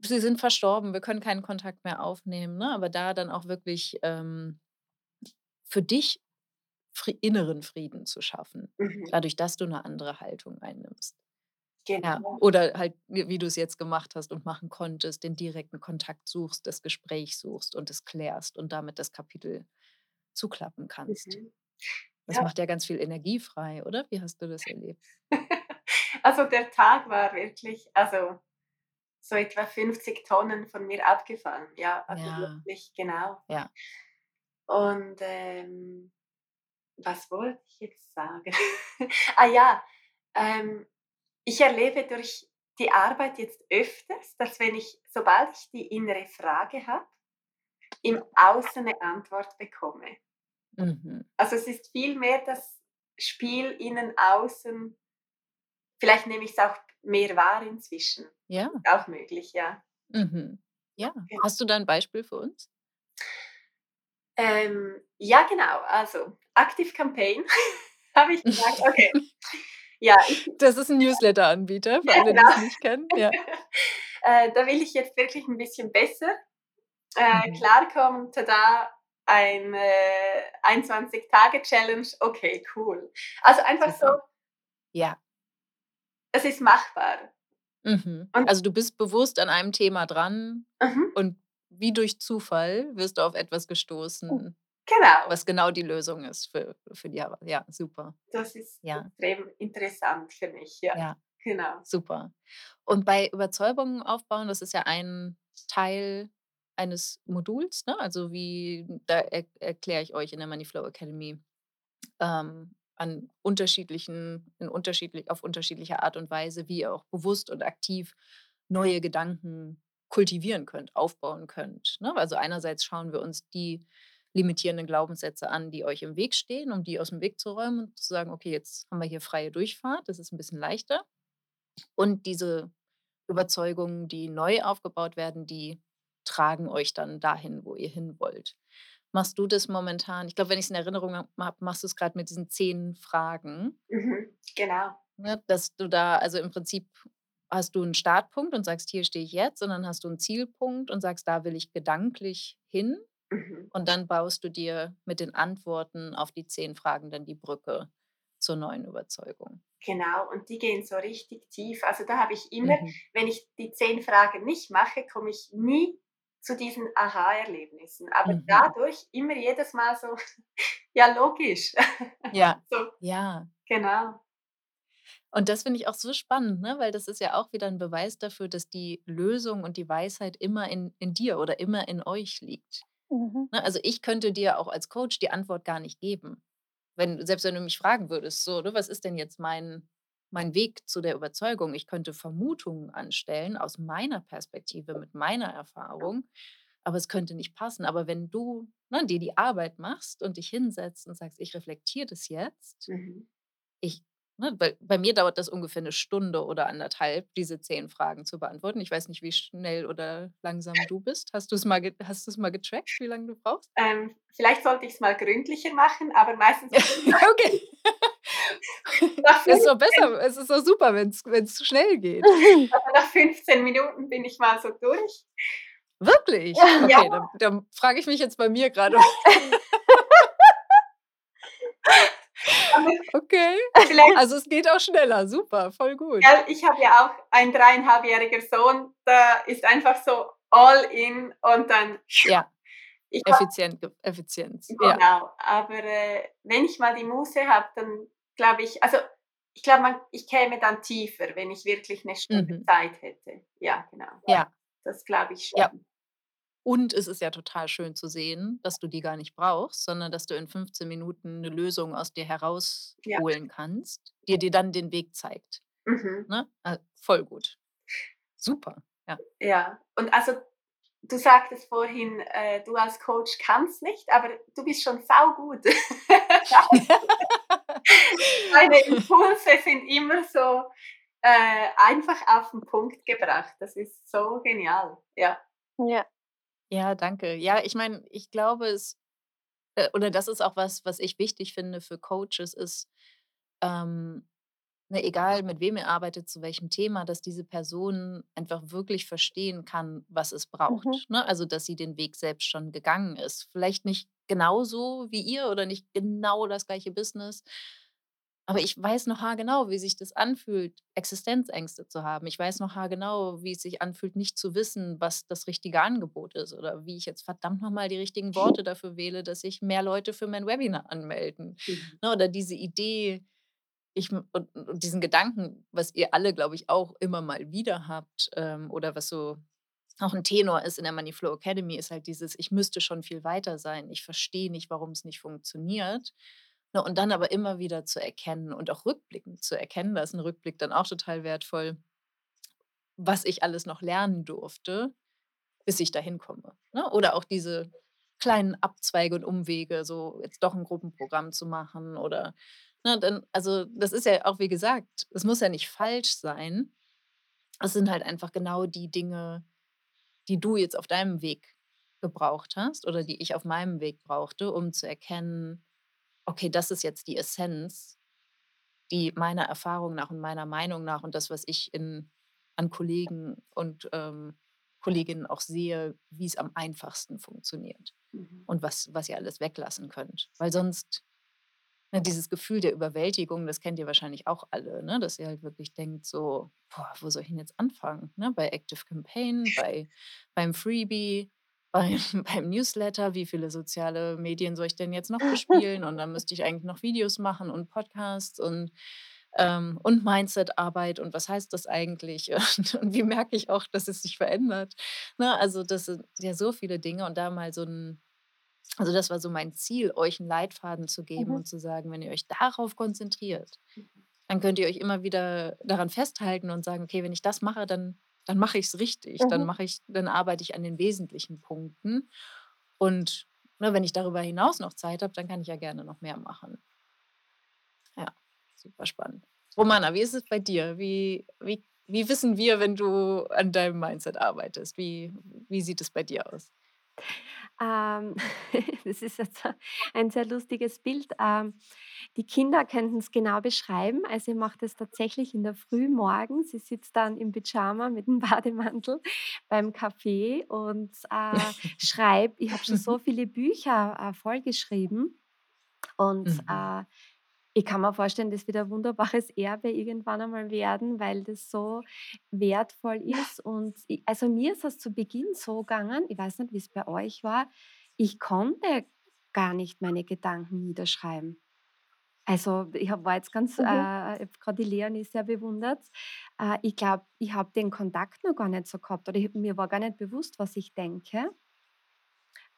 sie sind verstorben, wir können keinen Kontakt mehr aufnehmen. Ne? Aber da dann auch wirklich ähm, für dich inneren Frieden zu schaffen, Mhm. dadurch, dass du eine andere Haltung einnimmst. Ja, Genau. oder halt, wie du es jetzt gemacht hast und machen konntest, den direkten Kontakt suchst, das Gespräch suchst und es klärst und damit das Kapitel zuklappen kannst. Mhm. Das Ja. macht ja ganz viel Energie frei, oder? Wie hast du das erlebt? Also der Tag war wirklich, also so etwa 50 Tonnen von mir abgefallen. Ja, also Ja. wirklich, genau. Ja. Und ähm, was wollte ich jetzt sagen? ah ja, ähm, ich erlebe durch die Arbeit jetzt öfters, dass wenn ich, sobald ich die innere Frage habe, im Außen eine Antwort bekomme. Mhm. Also es ist viel mehr das Spiel innen-außen. Vielleicht nehme ich es auch mehr wahr inzwischen. Ja. Auch möglich, ja. Mhm. Ja. Ja. Hast du da ein Beispiel für uns? Ähm, ja, genau. Also Active Campaign habe ich gesagt, okay. Ja, ich, Das ist ein Newsletter-Anbieter, für Ja, alle, die genau. es nicht kennen. Ja. äh, da will ich jetzt wirklich ein bisschen besser äh, Mhm. klarkommen. Tada, ein äh, 21-Tage-Challenge. Okay, cool. Also einfach so. Ja. es ist machbar. Mhm. Also du bist bewusst an einem Thema dran Mhm, und wie durch Zufall wirst du auf etwas gestoßen, genau. was genau die Lösung ist für, für die Arbeit. Ja, super. Das ist Ja. extrem interessant für mich. Ja, Ja, genau. super. Und bei Überzeugungen aufbauen, das ist ja ein Teil eines Moduls, ne? Also wie, da er, erkläre ich euch in der Moneyflow Academy ähm, an unterschiedlichen, in unterschiedlich, auf unterschiedliche Art und Weise, wie ihr auch bewusst und aktiv neue Gedanken kultivieren könnt, aufbauen könnt. Ne? Also einerseits schauen wir uns die limitierenden Glaubenssätze an, die euch im Weg stehen, um die aus dem Weg zu räumen und zu sagen, okay, jetzt haben wir hier freie Durchfahrt, das ist ein bisschen leichter. Und diese Überzeugungen, die neu aufgebaut werden, die tragen euch dann dahin, wo ihr hin wollt. Machst du das momentan? Ich glaube, wenn ich es in Erinnerung habe, machst du es gerade mit diesen zehn Fragen, Mhm, genau. ne? dass du da, also im Prinzip hast du einen Startpunkt und sagst, hier stehe ich jetzt, und dann hast du einen Zielpunkt und sagst, da will ich gedanklich hin. Mhm. Und dann baust du dir mit den Antworten auf die zehn Fragen dann die Brücke zur neuen Überzeugung. Genau, und die gehen so richtig tief. Also da habe ich immer, Mhm. wenn ich die zehn Fragen nicht mache, komme ich nie zu diesen Aha-Erlebnissen. Aber Mhm. dadurch immer jedes Mal so, ja, logisch. Ja, so, ja. genau. Und das finde ich auch so spannend, ne? weil das ist ja auch wieder ein Beweis dafür, dass die Lösung und die Weisheit immer in, in dir oder immer in euch liegt. Mhm. Ne? Also ich könnte dir auch als Coach die Antwort gar nicht geben. Wenn, selbst wenn du mich fragen würdest, so, ne, was ist denn jetzt mein, mein Weg zu der Überzeugung? Ich könnte Vermutungen anstellen aus meiner Perspektive, mit meiner Erfahrung, aber es könnte nicht passen. Aber wenn du ne, dir die Arbeit machst und dich hinsetzt und sagst, ich reflektiere das jetzt, Mhm. ich, ne, bei, bei mir dauert das ungefähr eine Stunde oder anderthalb, diese zehn Fragen zu beantworten. Ich weiß nicht, wie schnell oder langsam du bist. Hast du es mal, hast mal getrackt, wie lange du brauchst? Ähm, vielleicht sollte ich es mal gründlicher machen, aber meistens okay. Es ist doch besser, es ist doch super, wenn es schnell geht. also nach 15 Minuten bin ich mal so durch. Wirklich? Ja. Okay, dann, dann frage ich mich jetzt bei mir gerade. Aber Okay. vielleicht, Also es geht auch schneller, super, voll gut. gell, ich habe ja auch einen dreieinhalbjähriger Sohn, da ist einfach so all in und dann Ja, ich hab, effizient, ge- Effizienz. Ja. genau. Aber äh, wenn ich mal die Muße habe, dann glaube ich, also ich glaube, ich käme dann tiefer, wenn ich wirklich eine Stunde Mhm. Zeit hätte. Ja, genau. Ja. Das glaube ich schon. Ja. Und es ist ja total schön zu sehen, dass du die gar nicht brauchst, sondern dass du in 15 Minuten eine Lösung aus dir herausholen kannst, die dir dann den Weg zeigt. Mhm. Ne? Ah, voll gut. Super. Ja. Ja, und also du sagtest vorhin, äh, du als Coach kannst nicht, aber du bist schon saugut. Deine Impulse sind immer so äh, einfach auf den Punkt gebracht. Das ist so genial. Ja. Ja. Ja, danke. Ja, ich meine, ich glaube, es, äh, oder das ist auch was, was ich wichtig finde für Coaches, ist, ähm, ne, egal mit wem ihr arbeitet, zu welchem Thema, dass diese Person einfach wirklich verstehen kann, was es braucht. Mhm. Ne? Also, dass sie den Weg selbst schon gegangen ist. Vielleicht nicht genauso wie ihr oder nicht genau das gleiche Business. Aber ich weiß noch haargenau, wie sich das anfühlt, Existenzängste zu haben. Ich weiß noch haargenau, wie es sich anfühlt, nicht zu wissen, was das richtige Angebot ist oder wie ich jetzt verdammt nochmal die richtigen Worte dafür wähle, dass sich mehr Leute für mein Webinar anmelden. Mhm. Ne, oder diese Idee, ich, und, und diesen Gedanken, was ihr alle, glaube ich, auch immer mal wieder habt ähm, oder was so auch ein Tenor ist in der Moneyflow Academy, ist halt dieses, ich müsste schon viel weiter sein. Ich verstehe nicht, warum es nicht funktioniert. Ne, und dann aber immer wieder zu erkennen und auch rückblickend zu erkennen, da ist ein Rückblick dann auch total wertvoll, was ich alles noch lernen durfte, bis ich dahin komme. Ne? Oder auch diese kleinen Abzweige und Umwege, so jetzt doch ein Gruppenprogramm zu machen oder ne, dann, also das ist ja auch wie gesagt, es muss ja nicht falsch sein. Es sind halt einfach genau die Dinge, die du jetzt auf deinem Weg gebraucht hast oder die ich auf meinem Weg brauchte, um zu erkennen, okay, das ist jetzt die Essenz, die meiner Erfahrung nach und meiner Meinung nach und das, was ich in, an Kollegen und ähm, Kolleginnen auch sehe, wie es am einfachsten funktioniert Mhm. und was, was ihr alles weglassen könnt. Weil sonst, dieses Gefühl der Überwältigung, das kennt ihr wahrscheinlich auch alle, ne? dass ihr halt wirklich denkt, so, boah, wo soll ich denn jetzt anfangen? Ne? Bei Active Campaign, bei, beim Freebie, beim, beim Newsletter, wie viele soziale Medien soll ich denn jetzt noch bespielen? Und dann müsste ich eigentlich noch Videos machen und Podcasts und ähm, und Mindset-Arbeit und was heißt das eigentlich? Und, und wie merke ich auch, dass es sich verändert? Ne? Also das sind ja so viele Dinge und da mal so ein, also das war so mein Ziel, euch einen Leitfaden zu geben Mhm. und zu sagen, wenn ihr euch darauf konzentriert, dann könnt ihr euch immer wieder daran festhalten und sagen, okay, wenn ich das mache, dann, dann mache ich es richtig, dann Mhm. mache ich, dann arbeite ich an den wesentlichen Punkten. Und ne, wenn ich darüber hinaus noch Zeit habe, dann kann ich ja gerne noch mehr machen. Ja, super spannend. Romana, wie ist es bei dir? Wie, wie, wie wissen wir, wenn du an deinem Mindset arbeitest? Wie, wie sieht es bei dir aus? Ähm, das ist jetzt ein sehr lustiges Bild. Ähm, die Kinder könnten es genau beschreiben. Also ihr macht es tatsächlich in der Früh morgen. Sie sitzt dann im Pyjama mit dem Bademantel beim Kaffee und äh, schreibt. Ich habe schon so viele Bücher äh, vollgeschrieben und Mhm. äh, ich kann mir vorstellen, das wird ein wunderbares Erbe irgendwann einmal werden, weil das so wertvoll ist. Und ich, also mir ist das zu Beginn so gegangen, ich weiß nicht, wie es bei euch war, ich konnte gar nicht meine Gedanken niederschreiben. Also, ich habe war jetzt ganz äh, Mhm. habe grad die Leonie sehr bewundert. Äh, ich glaube, ich habe den Kontakt noch gar nicht so gehabt oder ich mir war gar nicht bewusst, was ich denke.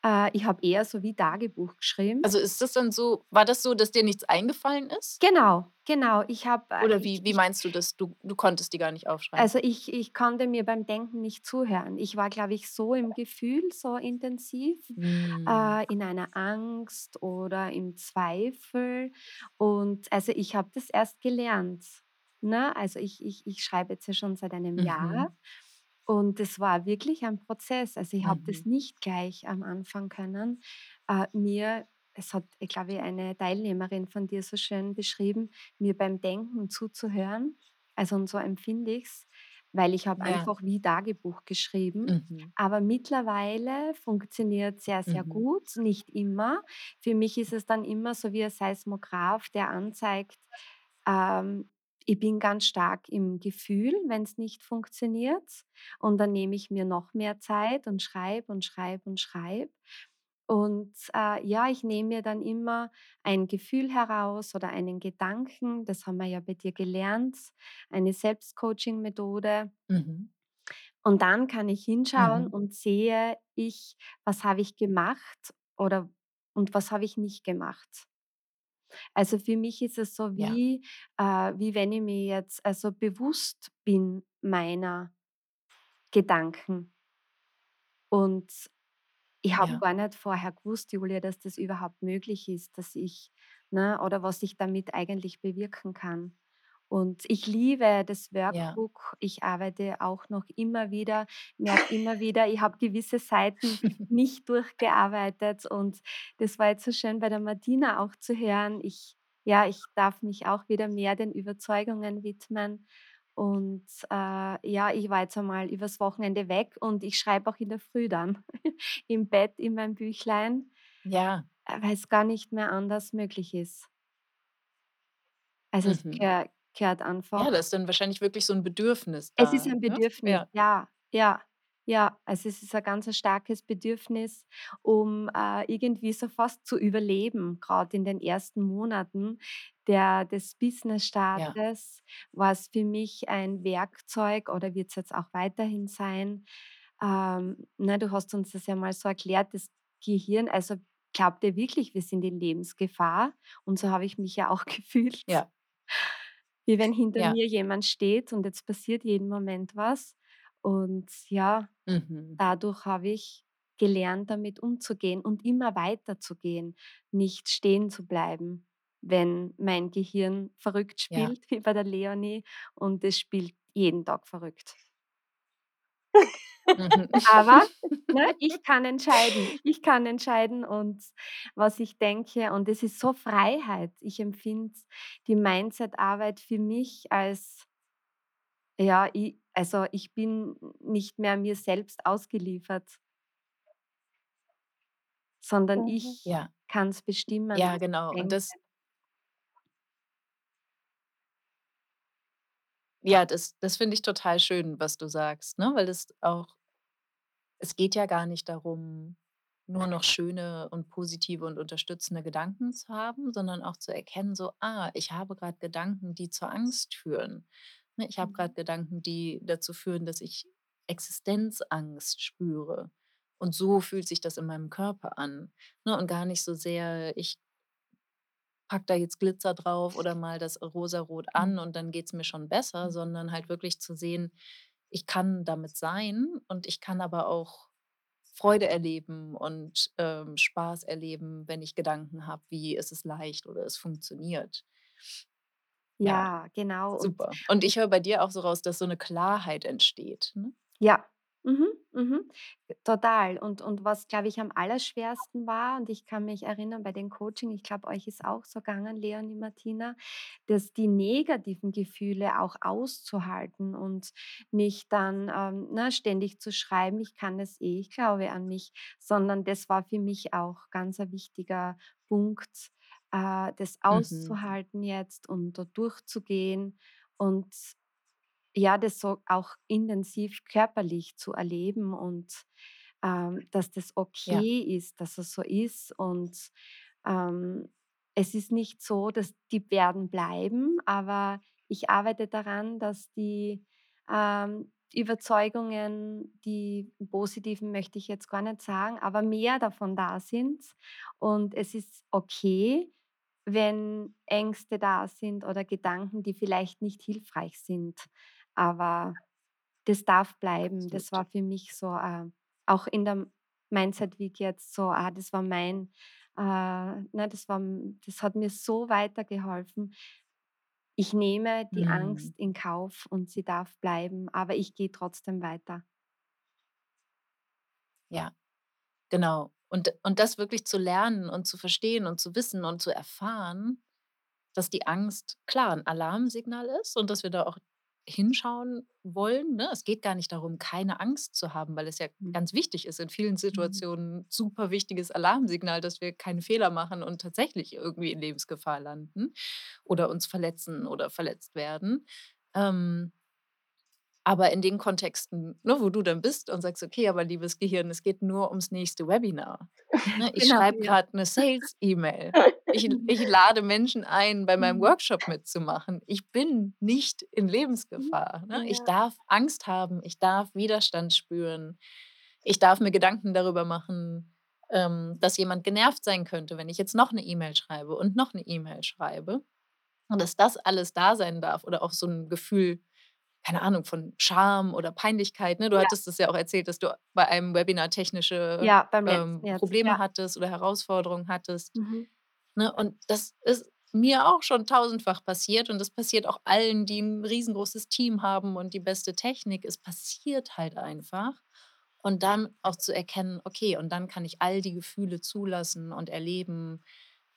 Äh, ich habe eher so wie Tagebuch geschrieben. Also, ist das dann so war das so, dass dir nichts eingefallen ist? Genau, genau. Ich habe äh, Oder wie wie meinst du das? Du du konntest die gar nicht aufschreiben? also, ich ich konnte mir beim Denken nicht zuhören. Ich war, glaube ich, so im Gefühl, so intensiv, Hm. äh, in einer Angst oder im Zweifel. Und also, ich habe das erst gelernt, ne? Also, ich ich ich schreibe jetzt ja schon seit einem Mhm. Jahr und das war wirklich ein Prozess. Also, ich habe das Mhm. nicht gleich am Anfang können. Äh, mir es hat, ich glaube, eine Teilnehmerin von dir so schön beschrieben, mir beim Denken zuzuhören. Also, und so empfinde ich's, weil ich habe Ja. einfach wie Tagebuch geschrieben. Mhm. Aber mittlerweile funktioniert sehr, sehr Mhm. gut, nicht immer. Für mich ist es dann immer so wie ein Seismograph, der anzeigt, ähm, ich bin ganz stark im Gefühl, wenn es nicht funktioniert. Und dann nehme ich mir noch mehr Zeit und schreibe und schreibe und schreibe. Und, äh, ja, ich nehme mir dann immer ein Gefühl heraus oder einen Gedanken, das haben wir ja bei dir gelernt, eine Selbstcoaching-Methode. Mhm. Und dann kann ich hinschauen Mhm. und sehe ich, was habe ich gemacht oder und was habe ich nicht gemacht. Also, für mich ist es so Ja. wie äh, wie wenn ich mir jetzt also bewusst bin meiner Gedanken. Und ich habe Ja. gar nicht vorher gewusst, Julia, dass das überhaupt möglich ist, dass ich ne, oder was ich damit eigentlich bewirken kann. Und ich liebe das Ja. Workbook. Ich arbeite auch noch immer wieder merke immer wieder, ich habe gewisse Seiten nicht durchgearbeitet und das war jetzt so schön bei der Martina auch zu hören. Ich ja, ich darf mich auch wieder mehr den Überzeugungen widmen und, äh, ja, ich war jetzt einmal übers Wochenende weg und ich schreibe auch in der Früh dann im Bett in mein Büchlein, Ja. äh, weil's gar nicht mehr anders möglich ist. Also, es Mhm. Gehö gehört Ja, einfach da ist dann wahrscheinlich wirklich so 'n Bedürfnis Es ist da, ein ne? Bedürfnis, Ja. ja, ja, ja. Also, es ist ein ganz ein starkes Bedürfnis, um, äh, irgendwie so fast zu überleben. Grad in den ersten Monaten der des Ja. Business-Startes war's für mich ein Werkzeug oder wird's jetzt auch weiterhin sein. Ähm, ne, du hast uns das ja mal so erklärt, das Gehirn also, glaubt ihr wirklich, wir sind in Lebensgefahr? Und so habe ich mich ja auch gefühlt. Ja. Wie wenn hinter Ja. mir jemand steht und jetzt passiert jeden Moment was. Und ja, Mhm. dadurch habe ich gelernt, damit umzugehen und immer weiterzugehen, nicht stehen zu bleiben, wenn mein Gehirn verrückt Ja. spielt, wie bei der Leonie, und es spielt jeden Tag verrückt. Mhm. Aber, ne, ich kann entscheiden. Ich kann entscheiden und was ich denke und es ist so Freiheit. Ich empfinde die Mindset-Arbeit für mich als ja, i also, ich bin nicht mehr mir selbst ausgeliefert. Sondern Mhm. ich Ja. kann's bestimmen, Ja, ich genau. Und das Ja, das das finde ich total schön, was du sagst, ne, weil das auch es geht ja gar nicht darum, nur noch schöne und positive und unterstützende Gedanken zu haben, sondern auch zu erkennen so: „Ah, ich habe grad Gedanken, die zur Angst führen.“ Ne, ich habe Mhm. grad Gedanken, die dazu führen, dass ich Existenzangst spüre. Und so fühlt sich das in meinem Körper an, ne, und gar nicht so sehr, ich packe da jetzt Glitzer drauf oder male das rosarot an Mhm. und dann geht's mir schon besser, Mhm. sondern halt wirklich zu sehen, ich kann damit sein und ich kann aber auch Freude erleben und, ähm, Spaß erleben, wenn ich Gedanken habe wie: „Es ist leicht“ oder „Es funktioniert.“ Ja, Ja, genau super. Und ich höre bei dir auch so raus, dass so 'ne Klarheit entsteht, ne? Ja, mhm, mhm, total. Und und was, glaube ich, am allerschwersten war und ich kann mich erinnern bei den Coaching, ich glaube, euch ist auch so gegangen, Leonie, Martina, dass die negativen Gefühle auch auszuhalten und nicht dann, ähm, ne, ständig zu schreiben: „Ich kann das eh, ich glaube an mich“, sondern das war für mich auch ganz ein wichtiger Punkt, äh, das Mhm. auszuhalten jetzt und da durchzugehen und ja, das so auch intensiv körperlich zu erleben und, ähm, dass das Ja. okay ist, dass es so ist und, ähm es ist nicht so, dass die werden bleiben, aber ich arbeite daran, dass die, ähm, Überzeugungen, die positiven möchte ich jetzt gar nicht sagen, aber mehr davon da sind. Und es ist okay, wenn Ängste da sind oder Gedanken, die vielleicht nicht hilfreich sind. Aber das darf bleiben. Das war für mich so, äh, auch in der Mindset Week jetzt so, ah, das war mein, äh, ne, das war, das hat mir so weitergeholfen. Ich nehme die Mhm. Angst in Kauf und sie darf bleiben, aber ich gehe trotzdem weiter. Ja, genau. Und und das wirklich zu lernen und zu verstehen und zu wissen und zu erfahren, dass die Angst klar 'n Alarmsignal ist und dass wir da auch hinschauen wollen, ne? Es geht gar nicht darum, keine Angst zu haben, weil es ja Mhm. ganz wichtig ist in vielen Mhm. Situationen super wichtiges Alarmsignal, dass wir keine Fehler machen und tatsächlich irgendwie in Lebensgefahr landen oder uns verletzen oder verletzt werden. Ähm aber in den Kontexten, ne, wo du dann bist und sagst: „Okay, aber liebes Gehirn, es geht nur ums nächste Webinar. Ne, ich Genau, schreibe ja. grad 'ne Sales-E-Mail. Ich ich lade Menschen ein, bei meinem Mhm. Workshop mitzumachen. Ich bin nicht in Mhm. Lebensgefahr, ne? Ich darf Angst haben, ich darf Widerstand spüren. Ich darf mir Gedanken darüber machen, ähm, dass jemand genervt sein könnte, wenn ich jetzt noch 'ne E-Mail schreibe und noch 'ne E-Mail schreibe und dass das alles da sein darf oder auch so 'n Gefühl, keine Ahnung, von Scham oder Peinlichkeit, ne? Du Ja. hattest das ja auch erzählt, dass du bei einem Webinar technische, Ja, ähm, Probleme ja. hattest oder Herausforderungen hattest, Mhm. Ne? Und das ist mir auch schon tausendfach passiert und das passiert auch allen, die 'n riesengroßes Team haben und die beste Technik. Es passiert halt einfach. Und dann auch zu erkennen: „Okay, und dann kann ich all die Gefühle zulassen und erleben,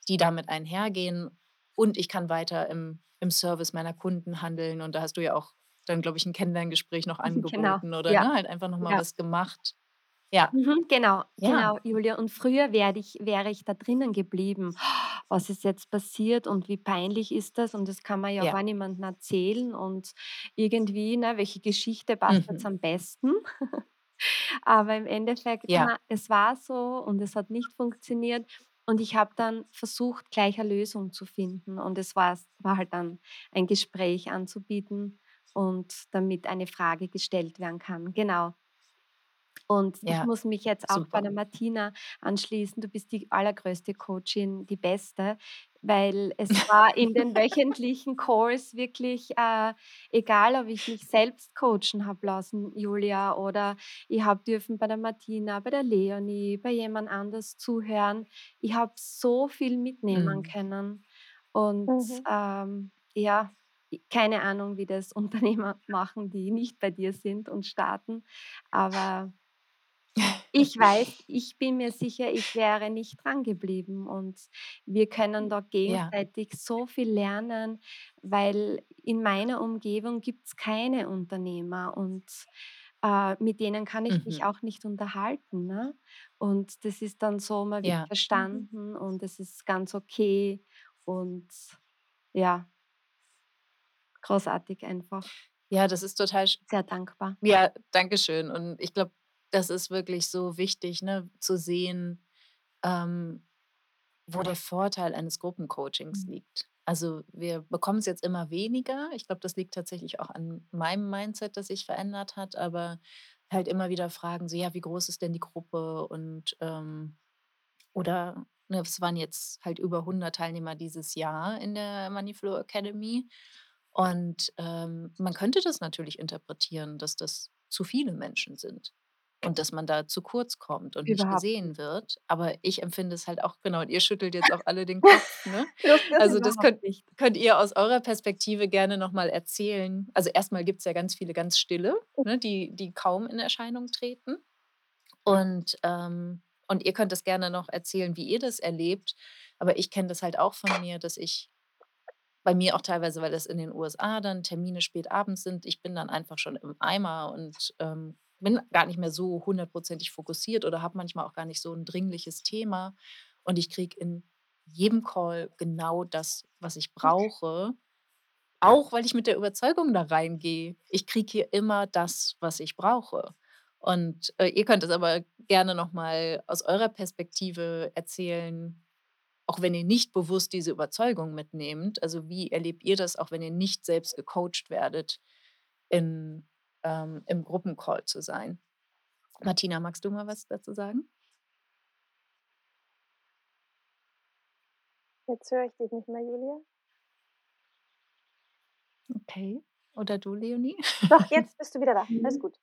die damit einhergehen und ich kann weiter im im Service meiner Kunden handeln.“ Und da hast du ja auch dann, glaube ich, 'n Kennenlerngespräch noch Genau, angeboten oder, ja, ne, halt einfach noch mal ja. was gemacht. Ja. Mhm, genau, Ja. genau, Julia. Und früher werde ich wäre ich da drinnen geblieben. Was ist jetzt passiert und wie peinlich ist das? Und das kann man ja Ja. gar niemandem erzählen und irgendwie, ne, welche Geschichte passt jetzt Mhm. am besten? Aber im Endeffekt, Ja. na, es war so und es hat nicht funktioniert und ich habe dann versucht, gleich 'ne Lösung zu finden und es war halt dann ein Gespräch anzubieten und damit eine Frage gestellt werden kann, genau. Und ich Ja, muss mich jetzt auch bei super. der Martina anschließen. Du bist die allergrößte Coachin, die Beste, weil es war in den wöchentlichen Calls wirklich, äh, egal, ob ich mich selbst coachen habe lassen, Julia, oder ich habe dürfen bei der Martina, bei der Leonie, bei jemand anders zuhören. Ich habe so viel mitnehmen Mhm. können und, Mhm. ähm, ja, keine Ahnung, wie das Unternehmer machen, die nicht bei dir sind und starten, aber ich weiß ich bin mir sicher, ich wäre nicht drangeblieben und wir können da Ja. gegenseitig so viel lernen, weil in meiner Umgebung gibt's keine Unternehmer und, äh, mit denen kann ich mich Mhm. auch nicht unterhalten, ne? Und das ist dann so, man wird Ja. Mhm. verstanden und es ist ganz okay und ja. Großartig einfach. Ja, das ist total Sehr dankbar. ja, danke schön. Und ich glaube, das ist wirklich so wichtig, ne, zu sehen, ähm, wo der Vorteil eines Gruppencoachings Mhm. liegt. Also, wir bekommen's jetzt immer weniger. Ich glaube, das liegt tatsächlich auch an meinem Mindset, das sich verändert hat, aber halt immer wieder fragen so: „Ja, wie groß ist denn die Gruppe?“ Und, ähm oder, ne, es waren jetzt halt über 100 Teilnehmer dieses Jahr in der Money-Flow Academy. Und, ähm, man könnte das natürlich interpretieren, dass das zu viele Menschen sind und dass man da zu kurz kommt und nicht Überhaupt gesehen nicht. wird. Aber ich empfinde es halt auch genau, und ihr schüttelt jetzt auch alle den Kopf, ne? Das Also, das könnt könnt ihr aus eurer Perspektive gerne noch mal erzählen. Also, erst mal gibt's ja ganz viele ganz Stille, ne, die die kaum in Erscheinung treten. Und, ähm und ihr könnt das gerne noch erzählen, wie ihr das erlebt. Aber ich kenne das halt auch von mir, dass ich bei mir auch teilweise, weil das in den USA dann Termine spät abends sind, ich bin dann einfach schon im Eimer und, ähm, bin gar nicht mehr so hundertprozentig fokussiert oder habe manchmal auch gar nicht so 'n dringliches Thema. Und ich kriege in jedem Call genau das, was ich brauche, auch weil ich mit der Überzeugung da reingehe, ich kriege hier immer das, was ich brauche. Und, äh, ihr könnt es aber gerne noch mal aus eurer Perspektive erzählen, auch wenn ihr nicht bewusst diese Überzeugung mitnehmt, also wie erlebt ihr das, auch wenn ihr nicht selbst gecoacht werdet, in, ähm, im Gruppencall zu sein? Martina, magst du mal was dazu sagen? Jetzt höre ich dich nicht mehr, Julia. Okay. Oder du, Leonie? Doch, jetzt bist du wieder da. Alles gut.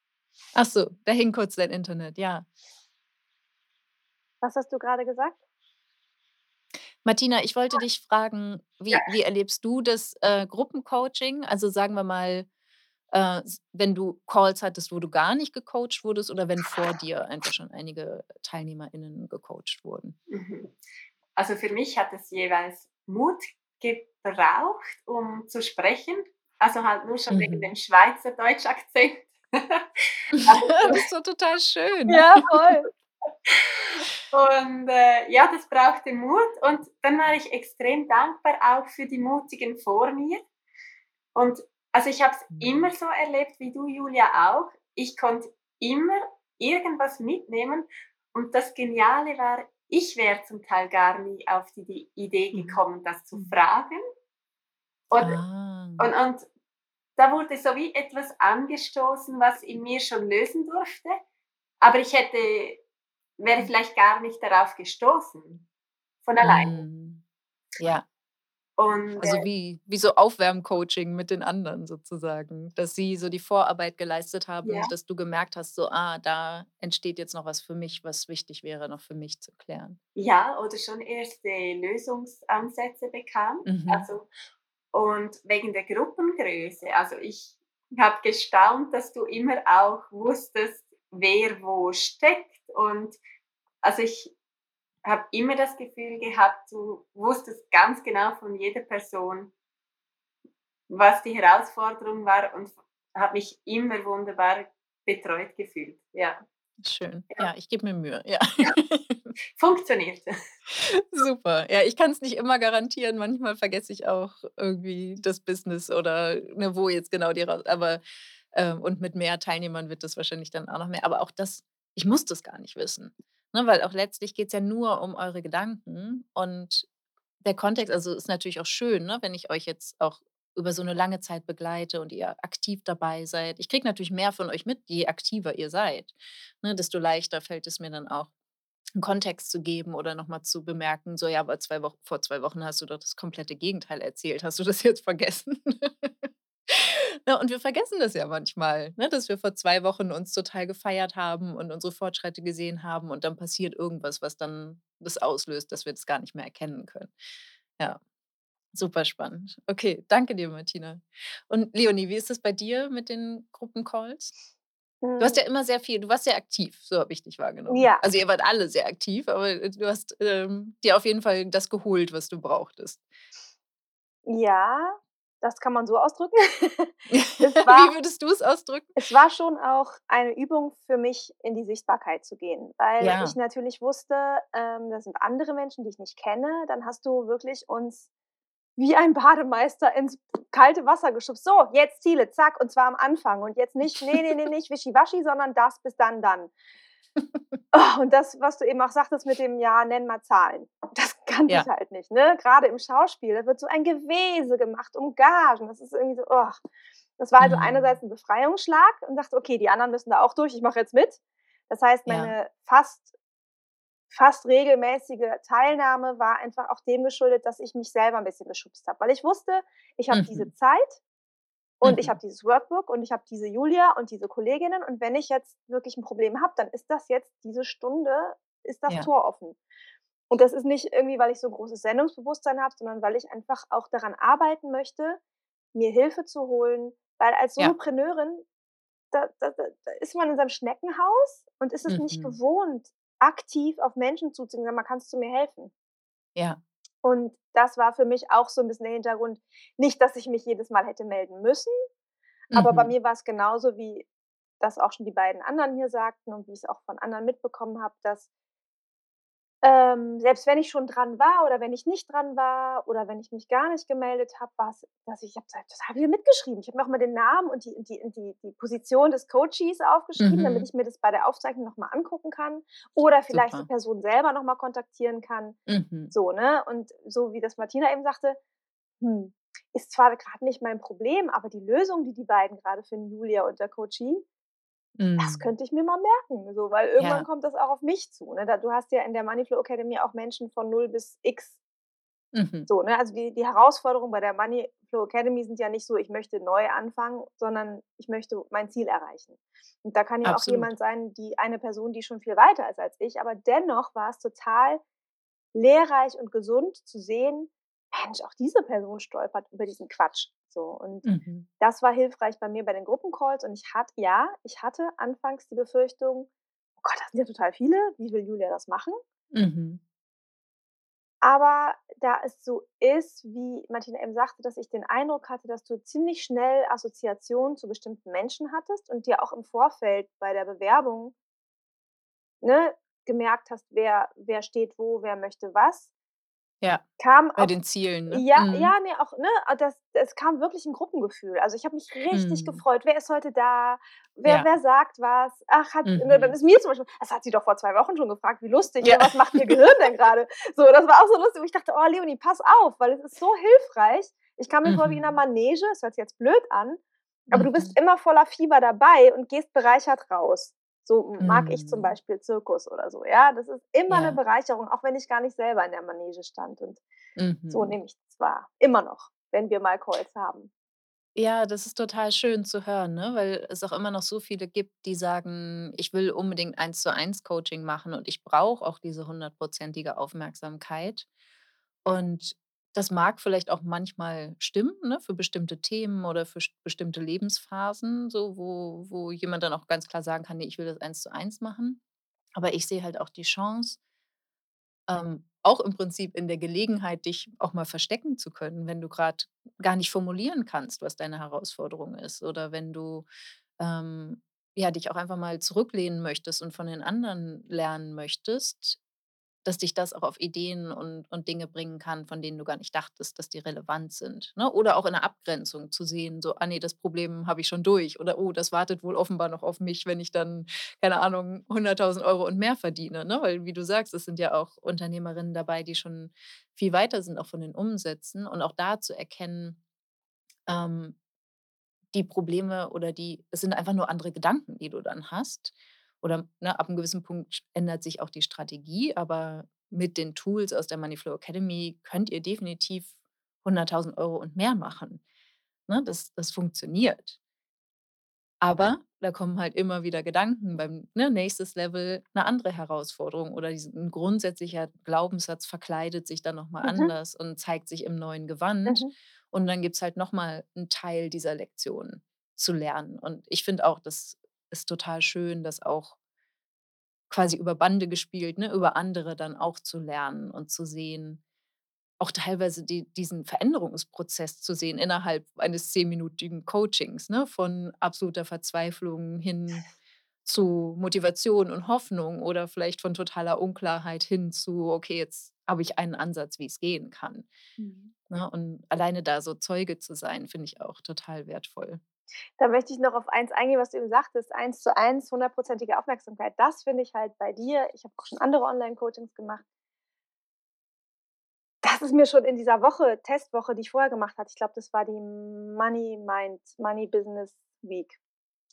Ach so, da hing kurz dein Internet, ja. Was hast du gerade gesagt? Martina, ich wollte dich fragen, wie, wie erlebst du das äh, Gruppencoaching? Also sagen wir mal, äh, wenn du Calls hattest, wo du gar nicht gecoacht wurdest oder wenn vor dir einfach schon einige TeilnehmerInnen gecoacht wurden. Mhm. Also für mich hat es jeweils Mut gebraucht, um zu sprechen. Also halt nur schon wegen Mhm. dem Schweizer Deutschakzent. das ist doch total schön. Ja, voll. Und äh, ja, das brauchte Mut. Und dann war ich extrem dankbar auch für die Mutigen vor mir. Und also ich habe es Mhm. immer so erlebt wie du, Julia, auch. Ich konnte immer irgendwas mitnehmen. Und das Geniale war, ich wäre zum Teil gar nie auf die, Idee Mhm. gekommen, das zu Mhm. fragen. Und, Ah. und, und da wurde so wie etwas angestoßen, was in mir schon lösen durfte. Aber ich hätte, wäre vielleicht gar nicht darauf gestoßen. Von alleine. Mm. Ja, Und also äh, wie, wie so Aufwärmcoaching mit den anderen sozusagen, dass sie so die Vorarbeit geleistet haben, ja, dass du gemerkt hast, so, ah, da entsteht jetzt noch was für mich, was wichtig wäre, noch für mich zu klären. ja, oder schon erste Lösungsansätze bekam. Mhm. Also, und wegen der Gruppengröße. Also ich habe gestaunt, dass du immer auch wusstest, wer wo steckt. Und also ich habe immer das Gefühl gehabt, du wusstest ganz genau von jeder Person, was die Herausforderung war und habe mich immer wunderbar betreut gefühlt. Ja, Schön. ja. Ja, ich gebe mir Mühe. Ja. funktioniert. Super. Ja, ich kann es nicht immer garantieren. Manchmal vergesse ich auch irgendwie das Business oder ne, wo jetzt genau die raus. Aber ähm, und mit mehr Teilnehmern wird das wahrscheinlich dann auch noch mehr. Aber auch das, ich muss das gar nicht wissen. Ne, weil auch letztlich geht es ja nur um eure Gedanken. Und der Kontext, also ist natürlich auch schön, ne, wenn ich euch jetzt auch über so eine lange Zeit begleite und ihr aktiv dabei seid. Ich kriege natürlich mehr von euch mit, je aktiver ihr seid. Ne, desto leichter fällt es mir dann auch, einen Kontext zu geben oder nochmal zu bemerken, so ja, aber zwei Wochen, vor zwei Wochen hast du doch das komplette Gegenteil erzählt. Hast du das jetzt vergessen? Ja, und wir vergessen das ja manchmal, ne, dass wir vor zwei Wochen uns total gefeiert haben und unsere Fortschritte gesehen haben und dann passiert irgendwas, was dann das auslöst, dass wir das gar nicht mehr erkennen können. Ja, super spannend. Okay, danke dir, Martina. Und Leonie, wie ist das bei dir mit den Gruppencalls? Du hast Hm, ja immer sehr viel, du warst sehr aktiv, so habe ich dich wahrgenommen. Ja, Also ihr wart alle sehr aktiv, aber du hast ähm, dir auf jeden Fall das geholt, was du brauchtest. ja, das kann man so ausdrücken. Es Wie war würdest du es ausdrücken? es war schon auch eine Übung für mich, in die Sichtbarkeit zu gehen, weil ich Ja. natürlich wusste, ähm, das sind andere Menschen, die ich nicht kenne. Dann hast du wirklich uns wie ein Bademeister ins kalte Wasser geschubst. So, jetzt Ziele, zack, und zwar am Anfang. Und jetzt nicht, nee, nee, nee, nicht wischiwaschi, sondern das bis dann, dann. Oh, und das, was du eben auch sagtest mit dem, ja, nenn mal Zahlen. Das kannte Ja. ich halt nicht, ne? Gerade im Schauspiel, da wird so ein Gewese gemacht um Gagen. Das ist irgendwie so, oh. Das war also Mhm. einerseits ein Befreiungsschlag und dachte, okay, die anderen müssen da auch durch, ich mache jetzt mit. Das heißt, Ja. meine fast fast regelmäßige Teilnahme war einfach auch dem geschuldet, dass ich mich selber ein bisschen geschubst habe, weil ich wusste, ich habe diese Mhm. Zeit und ich Mhm. habe dieses Workbook und ich habe diese Julia und diese Kolleginnen und wenn ich jetzt wirklich ein Problem habe, dann ist das jetzt diese Stunde ist das Ja. Tor offen. Und das ist nicht irgendwie, weil ich so großes Sendungsbewusstsein habe, sondern weil ich einfach auch daran arbeiten möchte, mir Hilfe zu holen, weil als. Solopreneurin, da da da ist man in seinem Schneckenhaus und ist es nicht Mhm. gewohnt, aktiv auf Menschen zuzugehen, sagen: „Mal, kannst du mir helfen?“ Ja. Und das war für mich auch so 'n bisschen der Hintergrund. Nicht, dass ich mich jedes Mal hätte melden müssen, aber bei Mhm. mir war's genauso, wie das auch schon die beiden anderen hier sagten und wie ich's auch von anderen mitbekommen habe, dass ähm, selbst wenn ich schon dran war oder wenn ich nicht dran war oder wenn ich mich gar nicht gemeldet habe, war's dass ich habe halt total viel mitgeschrieben. Ich habe mir auch mal den Namen und die die die die Position des Coaches aufgeschrieben, damit Mhm. ich mir das bei der Aufzeichnung noch mal angucken kann oder vielleicht die Super. Person selber noch mal kontaktieren kann. Mhm. So, ne? Und so wie das Martina eben sagte, hm, ist zwar grad nicht mein Problem, aber die Lösung, die die beiden grade finden, Julia und der Coachie das Mhm. könnte ich mir mal merken, so, weil irgendwann Ja. kommt das auch auf mich zu, ne? Da du hast ja in der Moneyflow Academy auch Menschen von 0 bis X. Mhm. So, ne? Also, die die Herausforderungen bei der Moneyflow Academy sind ja nicht so: „Ich möchte neu anfangen“, sondern ich möchte mein Ziel erreichen. Und da kann ja auch Absolut. jemand sein, die eine Person, die schon viel weiter ist als ich, aber dennoch war es total lehrreich und gesund zu sehen: „Mensch, auch diese Person stolpert über diesen Quatsch“, so. Und Mhm. das war hilfreich bei mir bei den Gruppencalls und ich hatte ja, ich hatte anfangs die Befürchtung: „Oh Gott, das sind ja total viele. Wie will Julia das machen?“ Mhm. Aber da es so ist, wie Martina eben sagte, dass ich den Eindruck hatte, dass du ziemlich schnell Assoziationen zu bestimmten Menschen hattest und dir auch im Vorfeld bei der Bewerbung ne, gemerkt hast, wer wer steht wo, wer möchte was Ja, kam bei auch den Zielen, ne? ja, Mhm. ja, ne, auch ne, das es kam wirklich 'n Gruppengefühl. Also, ich habe mich richtig Mhm. gefreut: „Wer ist heute da? Wer Ja. wer sagt was? Ach, hat“ ne, dann Mhm. ist mir zum Beispiel: „Das hat sie doch vor 2 Wochen schon gefragt, wie lustig, Ja. ne? Was macht ihr Gehirn denn grade?“ So, das war auch so lustig, wo ich dachte: „Oh, Leonie, pass auf, weil es ist so hilfreich.“ Ich kam mir vor wie in 'ner Mhm. Manege, es hört sich jetzt blöd an, aber du bist Mhm. immer voller Fieber dabei und gehst bereichert raus. So mag ich zum Mhm. Beispiel Zirkus oder so, ja? Das ist immer Ja. Bereicherung, auch wenn ich gar nicht selber in der Manege stand und so Mhm. nehme ich das wahr. Immer noch, wenn wir mal Calls haben. Ja, das ist total schön zu hören, ne, weil es auch immer noch so viele gibt, die sagen: „Ich will unbedingt Eins-zu-eins-Coaching machen und ich brauche auch diese hundertprozentige Aufmerksamkeit.“ Und das mag vielleicht auch manchmal stimmen, ne, für bestimmte Themen oder für bestimmte Lebensphasen, so wo wo jemand dann auch ganz klar sagen kann: „Ne, ich will das Eins-zu-eins machen.“ Aber ich sehe halt auch die Chance ähm, auch im Prinzip in der Gelegenheit, dich auch mal verstecken zu können, wenn du grad gar nicht formulieren kannst, was deine Herausforderung ist oder wenn du, ähm, ja, dich auch einfach mal zurücklehnen möchtest und von den anderen lernen möchtest, dass dich das auch auf Ideen und und Dinge bringen kann, von denen du gar nicht dachtest, dass die relevant sind, ne? Oder auch in der Abgrenzung zu sehen, so: „Ah ne, das Problem habe ich schon durch“ oder: „Oh, das wartet wohl offenbar noch auf mich, wenn ich dann, keine Ahnung, 100.000 € und mehr verdiene“, ne? Weil wie du sagst, es sind ja auch Unternehmerinnen dabei, die schon viel weiter sind, auch von den Umsätzen und auch da zu erkennen, ähm, die Probleme oder die es sind einfach nur andere Gedanken, die du dann hast oder, ne, ab 'n gewissen Punkt ändert sich auch die Strategie, aber mit den Tools aus der Moneyflow Academy könnt ihr definitiv 100.000 € und mehr machen, ne? Das das funktioniert. Aber da kommen halt immer wieder Gedanken beim ne, nächstes Level, 'ne andere Herausforderung oder diesen 'n grundsätzlicher Glaubenssatz verkleidet sich dann noch mal Mhm. anders und zeigt sich im neuen Gewand. Mhm. Und dann gibt's halt noch mal 'n Teil dieser Lektion zu lernen. Und ich finde auch, das ist total schön, das auch quasi über Bande gespielt, ne, über andere dann auch zu lernen und zu sehen auch teilweise die diesen Veränderungsprozess zu sehen innerhalb eines zehnminütigen Coachings, ne, von absoluter Verzweiflung hin zu Motivation und Hoffnung oder vielleicht von totaler Unklarheit hin zu: „Okay, jetzt habe ich einen Ansatz, wie's gehen kann.“ Mhm. Ne, und alleine da so Zeuge zu sein, finde ich auch total wertvoll. Da möchte ich noch auf eins eingehen, was du eben sagtest, Eins-zu-eins, hundertprozentige Aufmerksamkeit. Das finde ich halt bei dir ich habe auch schon andere Online-Coachings gemacht das ist mir schon in dieser Woche Testwoche, die ich vorher gemacht hatte ich glaube, das war die Money Mind Money Business Week.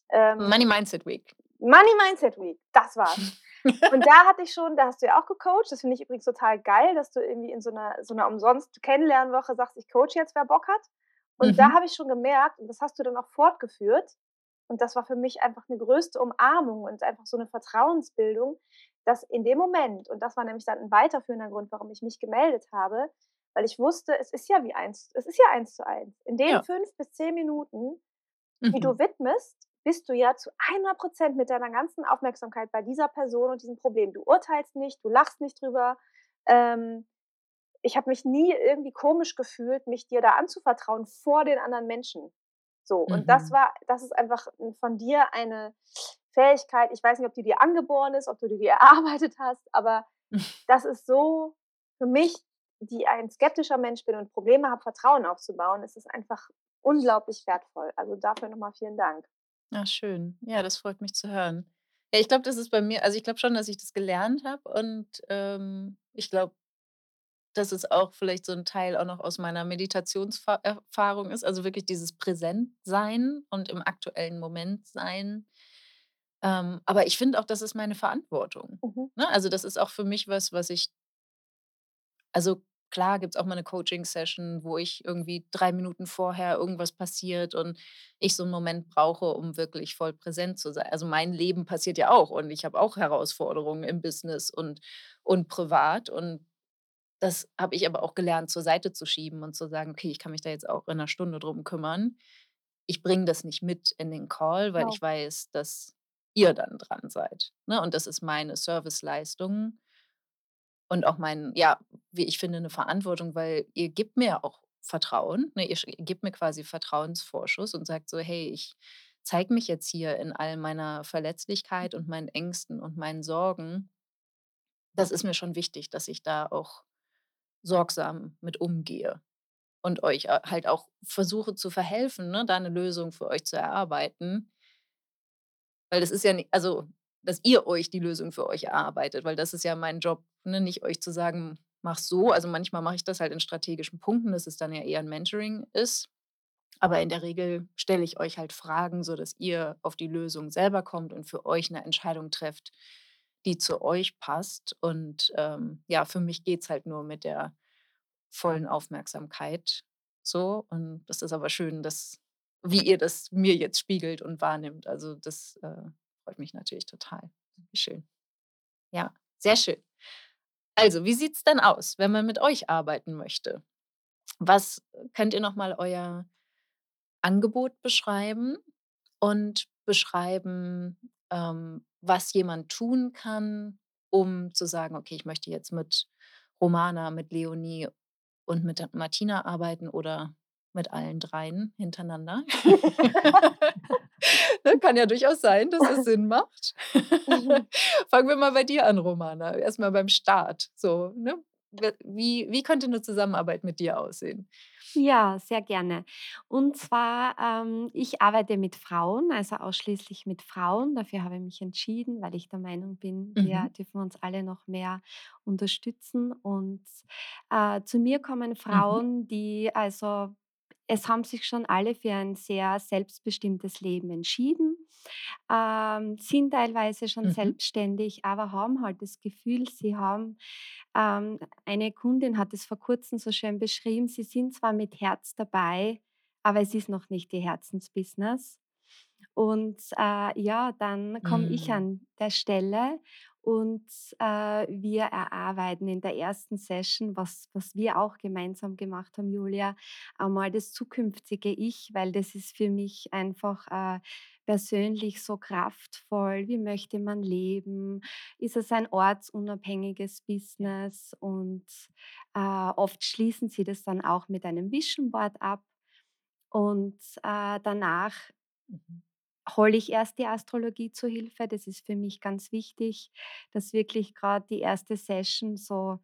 Ähm Money Mindset Week. Money Mindset Week, das war's. Und da hatte ich schon da hast du ja auch gecoacht. Das finde ich übrigens total geil, dass du irgendwie in so 'ner so 'ner Umsonst-Kennenlernwoche sagst: „Ich coache jetzt, wer Bock hat.“ Und da Mhm. habe ich schon gemerkt und das hast du dann auch fortgeführt und das war für mich einfach 'ne größte Umarmung und einfach so 'ne Vertrauensbildung, dass in dem Moment und das war nämlich dann 'n weiterführender Grund, warum ich mich gemeldet habe, weil ich wusste, es ist ja wie eins es ist ja Eins-zu-eins. In den Ja. 5 bis 10 Minuten, die Mhm. du widmest, bist du ja zu 100 % mit deiner ganzen Aufmerksamkeit bei dieser Person und diesem Problem. Du urteilst nicht, du lachst nicht drüber. Ähm, ich habe mich nie irgendwie komisch gefühlt, mich dir da anzuvertrauen vor den anderen Menschen. So, und das Mhm. war das ist einfach von dir eine Fähigkeit ich weiß nicht, ob die dir angeboren ist, ob du die dir erarbeitet hast, aber das ist so für mich, die ein skeptischer Mensch bin und Probleme habe, Vertrauen aufzubauen, ist es einfach unglaublich wertvoll. Also dafür nochmal vielen Dank. Ja, schön. Ja, das freut mich zu hören. Ja, ich glaube, das ist bei mir also, ich glaube schon, dass ich das gelernt habe und, ähm, ich glaube, dass es auch vielleicht so ein Teil auch noch aus meiner Meditationserfahrung ist, also wirklich dieses Präsentsein und im aktuellen Moment sein. Ähm, aber ich finde auch, das ist meine Verantwortung, Mhm. ne? Also, das ist auch für mich was, was ich also, klar gibt's auch mal 'ne Coaching-Session, wo ich irgendwie 3 Minuten vorher irgendwas passiert und ich so 'n Moment brauche, um wirklich voll präsent zu sein. Also, mein Leben passiert ja auch und ich habe auch Herausforderungen im Business und und privat und das habe ich aber auch gelernt, zur Seite zu schieben und zu sagen: „Okay, ich kann mich da jetzt auch in 'ner Stunde drum kümmern.“ Ich bringe das nicht mit in den Call, weil Wow. ich weiß, dass ihr dann dran seid, ne? Und das ist meine Serviceleistung und auch mein ja, wie ich finde, 'ne Verantwortung, weil ihr gebt mir auch Vertrauen, ne? Ihr gebt mir quasi Vertrauensvorschuss und sagt so: „Hey, ich zeige mich jetzt hier in all meiner Verletzlichkeit und meinen Ängsten und meinen Sorgen.“ Das ist mir schon wichtig, dass ich da auch sorgsam mit umgehe und euch, äh, halt auch versuche zu verhelfen, ne, da 'ne Lösung für euch zu erarbeiten. Weil das ist ja ni also, dass ihr euch die Lösung für euch erarbeitet, weil das ist ja mein Job, ne, nicht euch zu sagen: „Mach so.“ Also, manchmal mache ich das halt in strategischen Punkten, dass es dann ja eher 'n Mentoring ist. Aber in der Regel stelle ich euch halt Fragen, sodass ihr auf die Lösung selber kommt und für euch 'ne Entscheidung trefft, die zu euch passt. Und, ähm, ja, für mich geht's halt nur mit der vollen Aufmerksamkeit so. Und das ist aber schön, dass wie ihr das mir jetzt spiegelt und wahrnimmt. Also, das, äh, freut mich natürlich total. Schön. Ja, sehr schön. Also, wie sieht's denn aus, wenn man mit euch arbeiten möchte? Was könnt ihr noch mal euer Angebot beschreiben und beschreiben, ähm, was jemand tun kann, um zu sagen: „Okay, ich möchte jetzt mit Romana, mit Leonie und mit Martina arbeiten oder mit allen dreien hintereinander?“ Ne, kann ja durchaus sein, dass es Sinn macht. Fangen wir mal bei dir an, Romana. Erst mal beim Start so, ne? Wie wie könnte 'ne Zusammenarbeit mit dir aussehen? Ja, sehr gerne. Und zwar, ähm, ich arbeite mit Frauen, also ausschließlich mit Frauen. Dafür habe ich mich entschieden, weil ich der Meinung bin, wir Mhm. dürfen uns alle noch mehr unterstützen. Und, äh, zu mir kommen Mhm. Frauen, die also es haben sich schon alle für ein sehr selbstbestimmtes Leben entschieden, ähm, sind teilweise schon Mhm. selbstständig, aber haben halt das Gefühl, sie haben ähm, eine Kundin hat es vor Kurzem so schön beschrieben, sie sind zwar mit Herz dabei, aber es ist noch nicht ihr Herzensbusiness. Und, äh, ja, dann komme ich Mhm. an der Stelle und, äh, wir erarbeiten in der ersten Session, was was wir auch gemeinsam gemacht haben, Julia, einmal das zukünftige Ich, weil das ist für mich einfach, äh, persönlich so kraftvoll. Wie möchte man leben? Ist es ein ortsunabhängiges. Business? Und, äh, oft schließen sie das dann auch mit einem Vision Board ab. Und, äh, danach Mhm. Hole ich erst die Astrologie zu Hilfe. Das ist für mich ganz wichtig, dass wirklich grad die erste Session so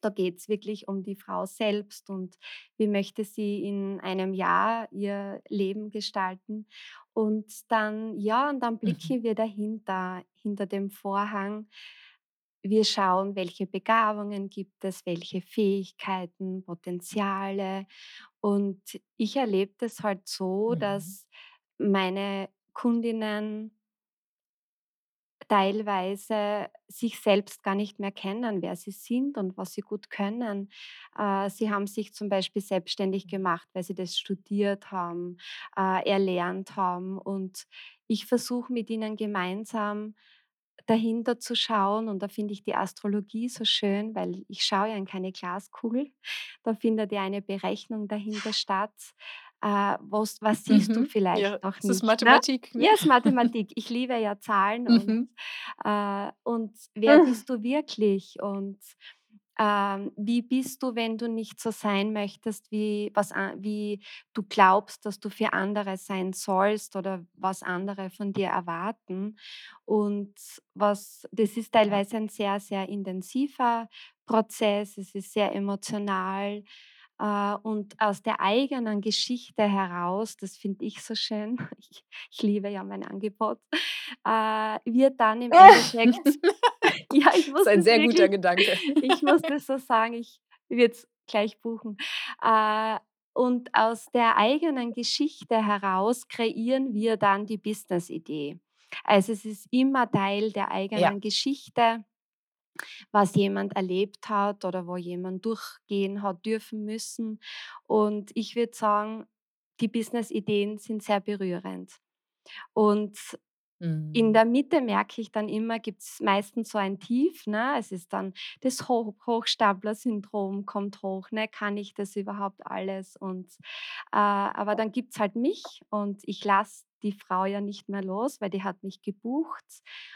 da geht's wirklich um die Frau selbst und wie möchte sie in einem Jahr ihr Leben gestalten. Und dann ja, und dann Mhm. blicken wir dahinter, hinter dem Vorhang. Wir schauen, welche Begabungen gibt es, welche Fähigkeiten, Potenziale. Und ich erlebe das halt so, Mhm. dass meine Kundinnen teilweise sich selbst gar nicht mehr kennen, wer sie sind und was sie gut können. Äh, sie haben sich zum Beispiel selbstständig gemacht, weil sie das studiert haben, äh, erlernt haben. Und ich versuche mit ihnen gemeinsam dahinter zu schauen und da finde ich die Astrologie so schön, weil ich schaue ja in keine Glaskugel. Da findet ja eine Berechnung dahinter statt. Äh, was was siehst du Mhm. vielleicht Ja, noch es ist nicht, ne? Mathematik, ne? Ja, ist Mathematik. Ich liebe ja Zahlen und, Mhm. äh und wer bist du wirklich? Und, ähm, wie bist du, wenn du nicht so sein möchtest, wie, was, wie du glaubst, dass du für andere sein sollst oder was andere von dir erwarten. Und was, das ist teilweise ein sehr, sehr intensiver Prozess, es ist sehr emotional. Äh, und aus der eigenen Geschichte heraus, das finde ich so schön, ich, ich liebe ja mein Angebot, äh, wird dann im Endeffekt ja, ich Das ist muss ein das sehr guter wirklich Gedanke. ich muss das so sagen, ich würde es gleich buchen. Äh, und aus der eigenen Geschichte heraus kreieren wir dann die Business-Idee. Also, es ist immer Teil der Ja. eigenen Geschichte, was jemand erlebt hat oder wo jemand durchgehen hat dürfen müssen. Und ich würde sagen, die Business-Ideen sind sehr berührend. Und in Mhm. der Mitte merke ich dann immer, gibt es meistens so ein Tief, ne? Es ist dann das Ho Hochstapler-Syndrom kommt hoch, ne? Kann ich das überhaupt alles? Und, äh, aber dann gibt es halt mich und ich lasse die Frau ja nicht mehr los, weil die hat mich gebucht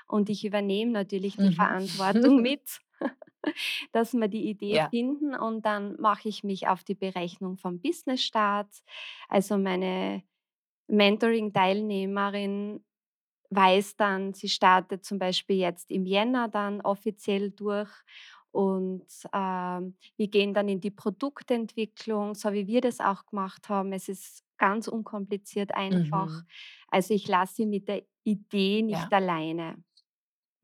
und ich übernehme natürlich die Mhm. Verantwortung mit, dass wir die Idee Ja. finden und dann mache ich mich auf die Berechnung vom Businessstart. Also, meine Mentoring-Teilnehmerin weiß dann, sie startet zum Beispiel jetzt im Jänner dann offiziell durch und ähm, wir gehen dann in die Produktentwicklung, so wie wir das auch gemacht haben. Es ist ganz unkompliziert einfach. Mhm. Also ich lasse sie mit der Idee nicht Ja, alleine.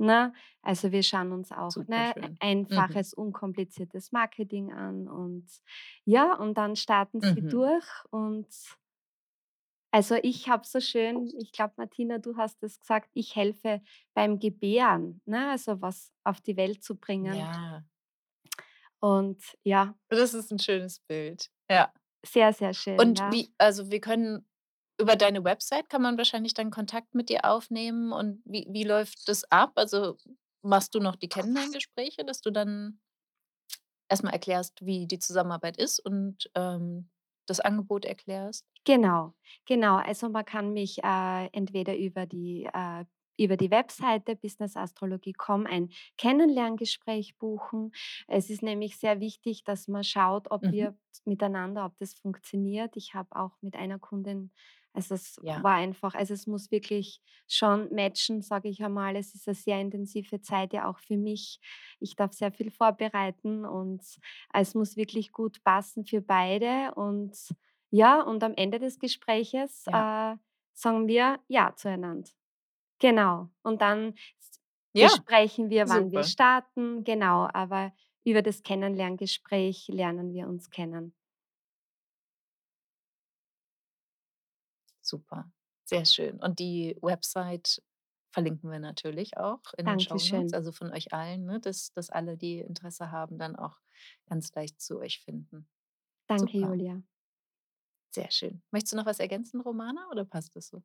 Ne? Also wir schauen uns auch ne. Mhm. einfaches, unkompliziertes Marketing an und ja, und dann starten sie Mhm. durch und also, ich habe so schön ich glaube, Martina, du hast es gesagt, ich helfe beim Gebären, ne, also was auf die Welt zu bringen. Ja, Und ja, das ist 'n schönes Bild. Ja. sehr, sehr schön, Und ja. wie also, wir können über deine Website kann man wahrscheinlich dann Kontakt mit dir aufnehmen und wie wie läuft das ab? Also, machst du noch die Kennenlerngespräche, dass du dann erst mal erklärst, wie die Zusammenarbeit ist und, ähm, das Angebot erklärst? Genau, genau. Also, man kann mich, äh, entweder über die äh, über die Webseite businessastrologie.com ein Kennenlerngespräch buchen. Es ist nämlich sehr wichtig, dass man schaut, ob Mhm. wir miteinander ob das funktioniert. Ich habe auch mit einer Kundin also, es Ja, war einfach also, es muss wirklich schon matchen, sage ich einmal. Es ist eine sehr intensive Zeit ja auch für mich. Ich darf sehr viel vorbereiten und es muss wirklich gut passen für beide und ja, und am Ende des Gespräches, ja. äh, sagen wir ja zueinander. Genau. Und dann Ja, besprechen wir, wann wir super, starten, genau, aber über das Kennenlerngespräch lernen wir uns kennen. Super. Sehr schön. Und die Website verlinken wir natürlich auch in den Shownotes, Dankeschön. also von euch allen, ne, dass dass alle, die Interesse haben, dann auch ganz leicht zu euch finden. Danke, Super, Julia. sehr schön. Möchtest du noch was ergänzen, Romana, oder passt das so?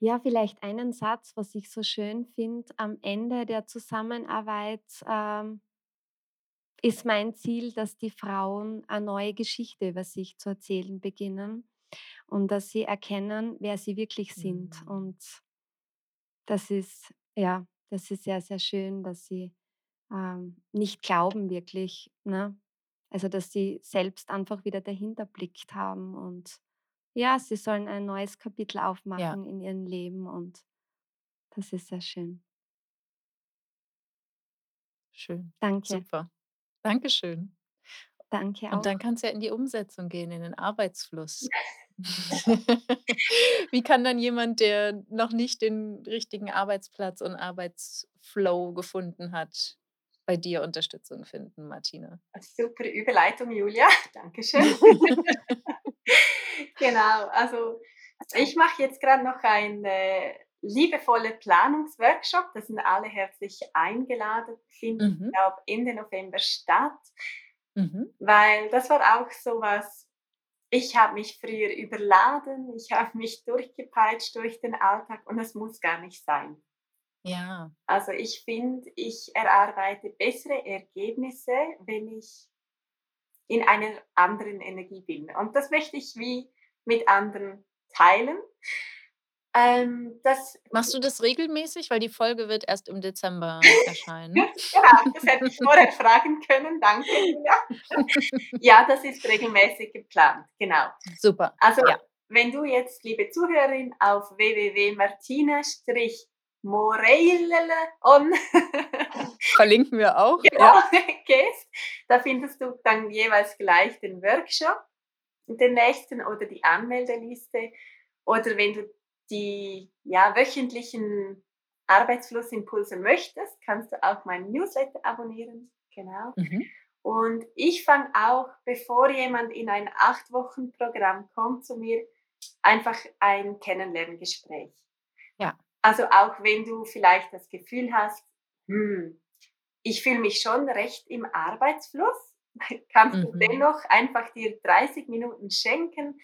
Ja, vielleicht einen Satz, was ich so schön finde. Am Ende der Zusammenarbeit, ähm, ist mein Ziel, dass die Frauen eine neue Geschichte über sich zu erzählen beginnen und dass sie erkennen, wer sie wirklich sind. Mhm. Und das ist, ja, das ist sehr, sehr schön, dass sie ähm, nicht glauben wirklich, ne? Also, dass sie selbst einfach wieder dahinter blickt haben und ja, sie sollen ein neues Kapitel Ja, aufmachen in ihrem Leben und das ist sehr schön. schön. Danke, Super. Dankeschön. Danke Und dann auch. kann's ja in die Umsetzung gehen, in den Arbeitsfluss. Wie kann dann jemand, der noch nicht den richtigen Arbeitsplatz und Arbeitsflow gefunden hat, bei dir Unterstützung finden, Martina? Super Überleitung, Julia. Dankeschön. Genau, also ich mache jetzt gerade noch einen äh, liebevolle Planungsworkshop. Da sind alle herzlich eingeladen. Findet, ich Mhm, glaube, Ende November statt, mhm. weil das war auch so was ich habe mich früher überladen, ich habe mich durchgepeitscht durch den Alltag und das muss gar nicht sein. Ja, Also, ich finde, ich erarbeite bessere Ergebnisse, wenn ich in einer anderen Energie bin. Und das möchte ich wie mit anderen teilen. Ähm, das Machst du das regelmäßig? Weil die Folge wird erst im Dezember erscheinen. Genau, das hätte ich vorher fragen können. Danke. Ja, das ist regelmäßig geplant, genau. Super, Also, ja. wenn du jetzt, liebe Zuhörerin, auf www.martina-moreille on Verlinken wir auch. genau, Ja. gehst, da findest du dann jeweils gleich den Workshop, den nächsten oder die Anmeldeliste. Oder wenn du die ja, wöchentlichen Arbeitsflussimpulse möchtest, kannst du auch meinen Newsletter abonnieren. Genau. Mhm. Und ich fange auch, bevor jemand in ein acht Wochen Programm kommt zu mir, einfach ein Kennenlerngespräch. Ja. Also auch wenn du vielleicht das Gefühl hast, hm, ich fühle mich schon recht im Arbeitsfluss, kannst du Mhm. dennoch einfach dir 30 Minuten schenken,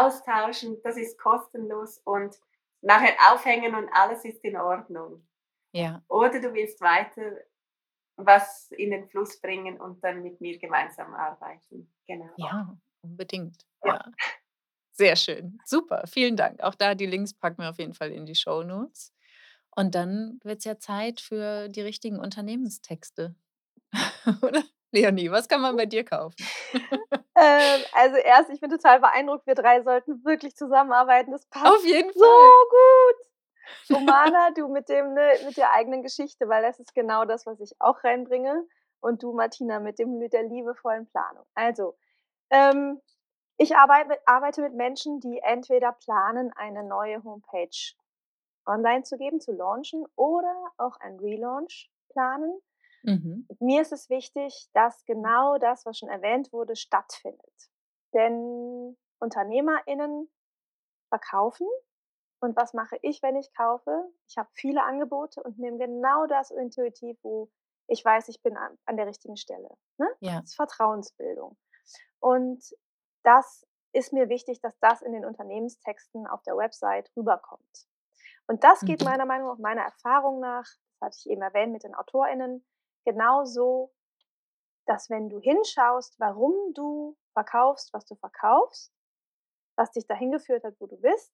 austauschen, das ist kostenlos und nachher aufhängen und alles ist in Ordnung. Ja. Oder du willst weiter was in den Fluss bringen und dann mit mir gemeinsam arbeiten. Genau. Ja, unbedingt. Ja. Ja. Sehr schön. Super, vielen Dank. Auch da die Links packen wir auf jeden Fall in die Show Notes. Und dann wird es ja Zeit für die richtigen Unternehmenstexte. Oder? Leonie, was kann man bei dir kaufen? Ähm, also erst, ich bin total beeindruckt, wir drei sollten wirklich zusammenarbeiten. Das passt Auf jeden so Fall. gut. Romana, du mit dem, ne, mit der eigenen Geschichte, weil das ist genau das, was ich auch reinbringe. Und du, Martina, mit dem, mit der liebevollen Planung. Also, ähm, ich arbeite mit, arbeite mit Menschen, die entweder planen, eine neue Homepage online zu geben, zu launchen oder auch einen Relaunch planen. Mhm. Mir ist es wichtig, dass genau das, was schon erwähnt wurde, stattfindet. Denn UnternehmerInnen verkaufen. Und was mache ich, wenn ich kaufe? Ich habe viele Angebote und nehme genau das intuitiv, wo ich weiß, ich bin an, an der richtigen Stelle. Ne? Ja. Das ist Vertrauensbildung. Und das ist mir wichtig, dass das in den Unternehmenstexten auf der Website rüberkommt. Und das geht Mhm. meiner Meinung nach, meiner Erfahrung nach, das hatte ich eben erwähnt mit den AutorInnen, genauso, dass wenn du hinschaust, warum du verkaufst, was du verkaufst, was dich dahin geführt hat, wo du bist,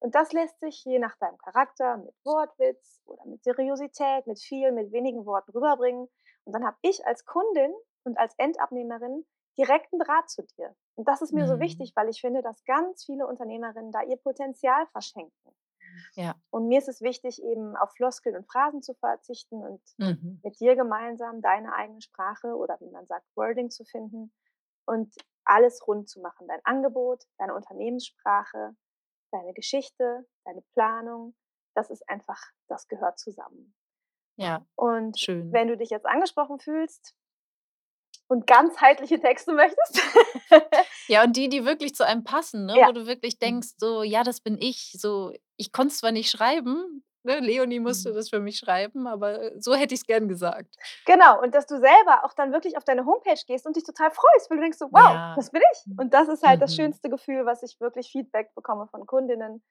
und das lässt sich je nach deinem Charakter mit Wortwitz oder mit Seriosität, mit viel, mit wenigen Worten rüberbringen. Und dann habe ich als Kundin und als Endabnehmerin direkten Draht zu dir. Und das ist mir so Mhm. wichtig, weil ich finde, dass ganz viele Unternehmerinnen da ihr Potenzial verschenken. Ja. Und mir ist es wichtig, eben auf Floskeln und Phrasen zu verzichten und Mhm. mit dir gemeinsam deine eigene Sprache oder wie man sagt, Wording zu finden und alles rund zu machen. Dein Angebot, deine Unternehmenssprache, deine Geschichte, deine Planung. Das ist einfach, das gehört zusammen. Ja, Und schön. wenn du dich jetzt angesprochen fühlst und ganzheitliche Texte möchtest, Ja, und die, die wirklich zu einem passen, ne? Ja. wo du wirklich denkst, so, ja, das bin ich. So, ich konnte es zwar nicht schreiben, ne? Leonie musste Mhm. das für mich schreiben, aber so hätte ich es gern gesagt. genau, und dass du selber auch dann wirklich auf deine Homepage gehst und dich total freust, weil du denkst so, wow, Ja. das bin ich. Und das ist halt das Mhm. schönste Gefühl, was ich wirklich Feedback bekomme von Kundinnen.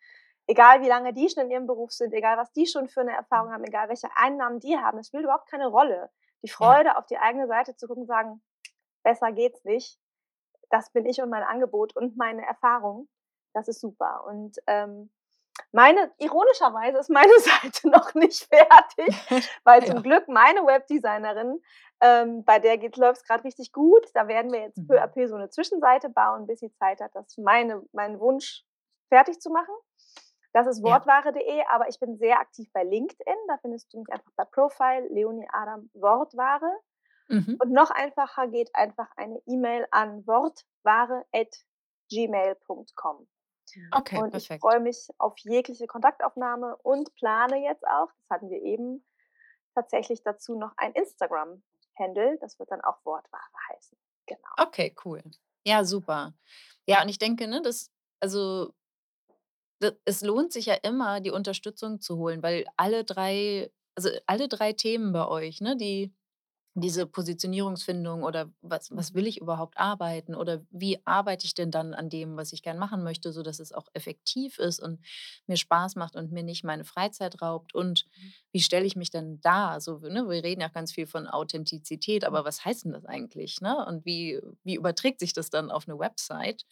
Egal wie lange die schon in ihrem Beruf sind, egal was die schon für eine Erfahrung haben, egal welche Einnahmen die haben, das spielt überhaupt keine Rolle. Die Freude, auf die eigene Seite zu gucken und sagen, besser geht's nicht. Das bin ich und mein Angebot und meine Erfahrung. Das ist super. Und ähm, meine, ironischerweise ist meine Seite noch nicht fertig, weil zum Ja. Glück meine Webdesignerin, ähm, bei der läuft es gerade richtig gut. Da werden wir jetzt peu Mhm. à peu so eine Zwischenseite bauen, bis sie Zeit hat, das meine, meinen Wunsch fertig zu machen. Das ist wortware.de, aber ich bin sehr aktiv bei LinkedIn. Da findest du mich einfach bei Profile Leonie Adam Wortware. Mhm. Und noch einfacher geht einfach eine E-Mail an wortware.gmail.com. Okay, Und ich perfekt. freue mich auf jegliche Kontaktaufnahme und plane jetzt auch, das hatten wir eben, tatsächlich dazu noch ein Instagram-Handle. Das wird dann auch Wortware heißen. Genau. Okay, cool. Ja, super. Ja, und ich denke, ne, das, also d- es lohnt sich ja immer, die Unterstützung zu holen, weil alle drei, also alle drei Themen bei euch, ne, die diese Positionierungsfindung oder was, was will ich überhaupt arbeiten oder wie arbeite ich denn dann an dem, was ich gern machen möchte, so dass es auch effektiv ist und mir Spaß macht und mir nicht meine Freizeit raubt und wie stelle ich mich denn da? So, ne, wir reden ja ganz viel von Authentizität, aber was heißt denn das eigentlich? Ne? Und wie, wie überträgt sich das dann auf eine Website?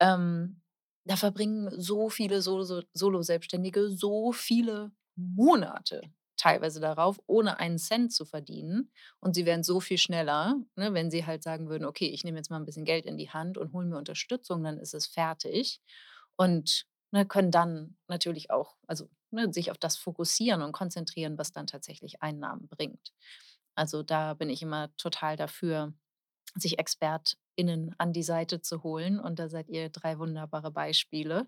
Ähm, da verbringen so viele Solo Solo-Selbstständige so viele Monate teilweise darauf, ohne einen Cent zu verdienen. Und sie wären so viel schneller, ne, wenn sie halt sagen würden: „Okay, ich nehme jetzt mal ein bisschen Geld in die Hand und hole mir Unterstützung, dann ist es fertig.“ Und, ne, können dann natürlich auch also, ne, sich auf das fokussieren und konzentrieren, was dann tatsächlich Einnahmen bringt. Also, da bin ich immer total dafür sich ExpertInnen an die Seite zu holen und da seid ihr 3 wunderbare Beispiele.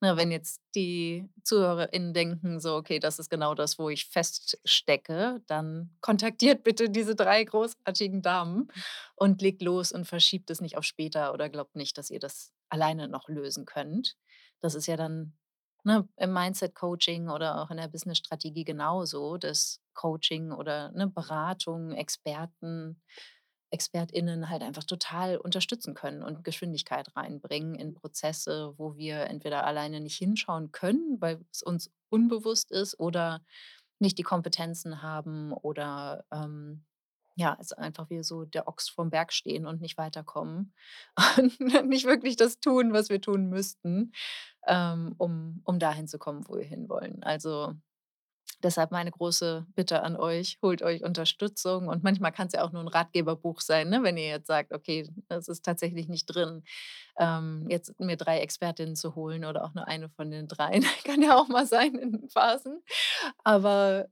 Ne, wenn jetzt die ZuhörerInnen denken so: „Okay, das ist genau das, wo ich feststecke“, dann kontaktiert bitte diese 3 großartigen Damen und legt los und verschiebt es nicht auf später oder glaubt nicht, dass ihr das alleine noch lösen könnt. Das ist ja dann, ne, im Mindset-Coaching oder auch in der Business-Strategie genauso, dass Coaching oder, ne, Beratung, Experten ExpertInnen halt einfach total unterstützen können und Geschwindigkeit reinbringen in Prozesse, wo wir entweder alleine nicht hinschauen können, weil es uns unbewusst ist oder nicht die Kompetenzen haben oder ähm, ja, es einfach wie so der Ochs vorm Berg stehen und nicht weiterkommen und nicht wirklich das tun, was wir tun müssten, ähm, um, um dahin zu kommen, wo wir hinwollen. Also Deshalb meine große Bitte an euch, holt euch Unterstützung und manchmal kann es ja auch nur ein Ratgeberbuch sein, ne, wenn ihr jetzt sagt: „Okay, es ist tatsächlich nicht drin, ähm, jetzt mir 3 Expertinnen zu holen oder auch nur eine von den 3. Kann ja auch mal sein in Phasen. Aber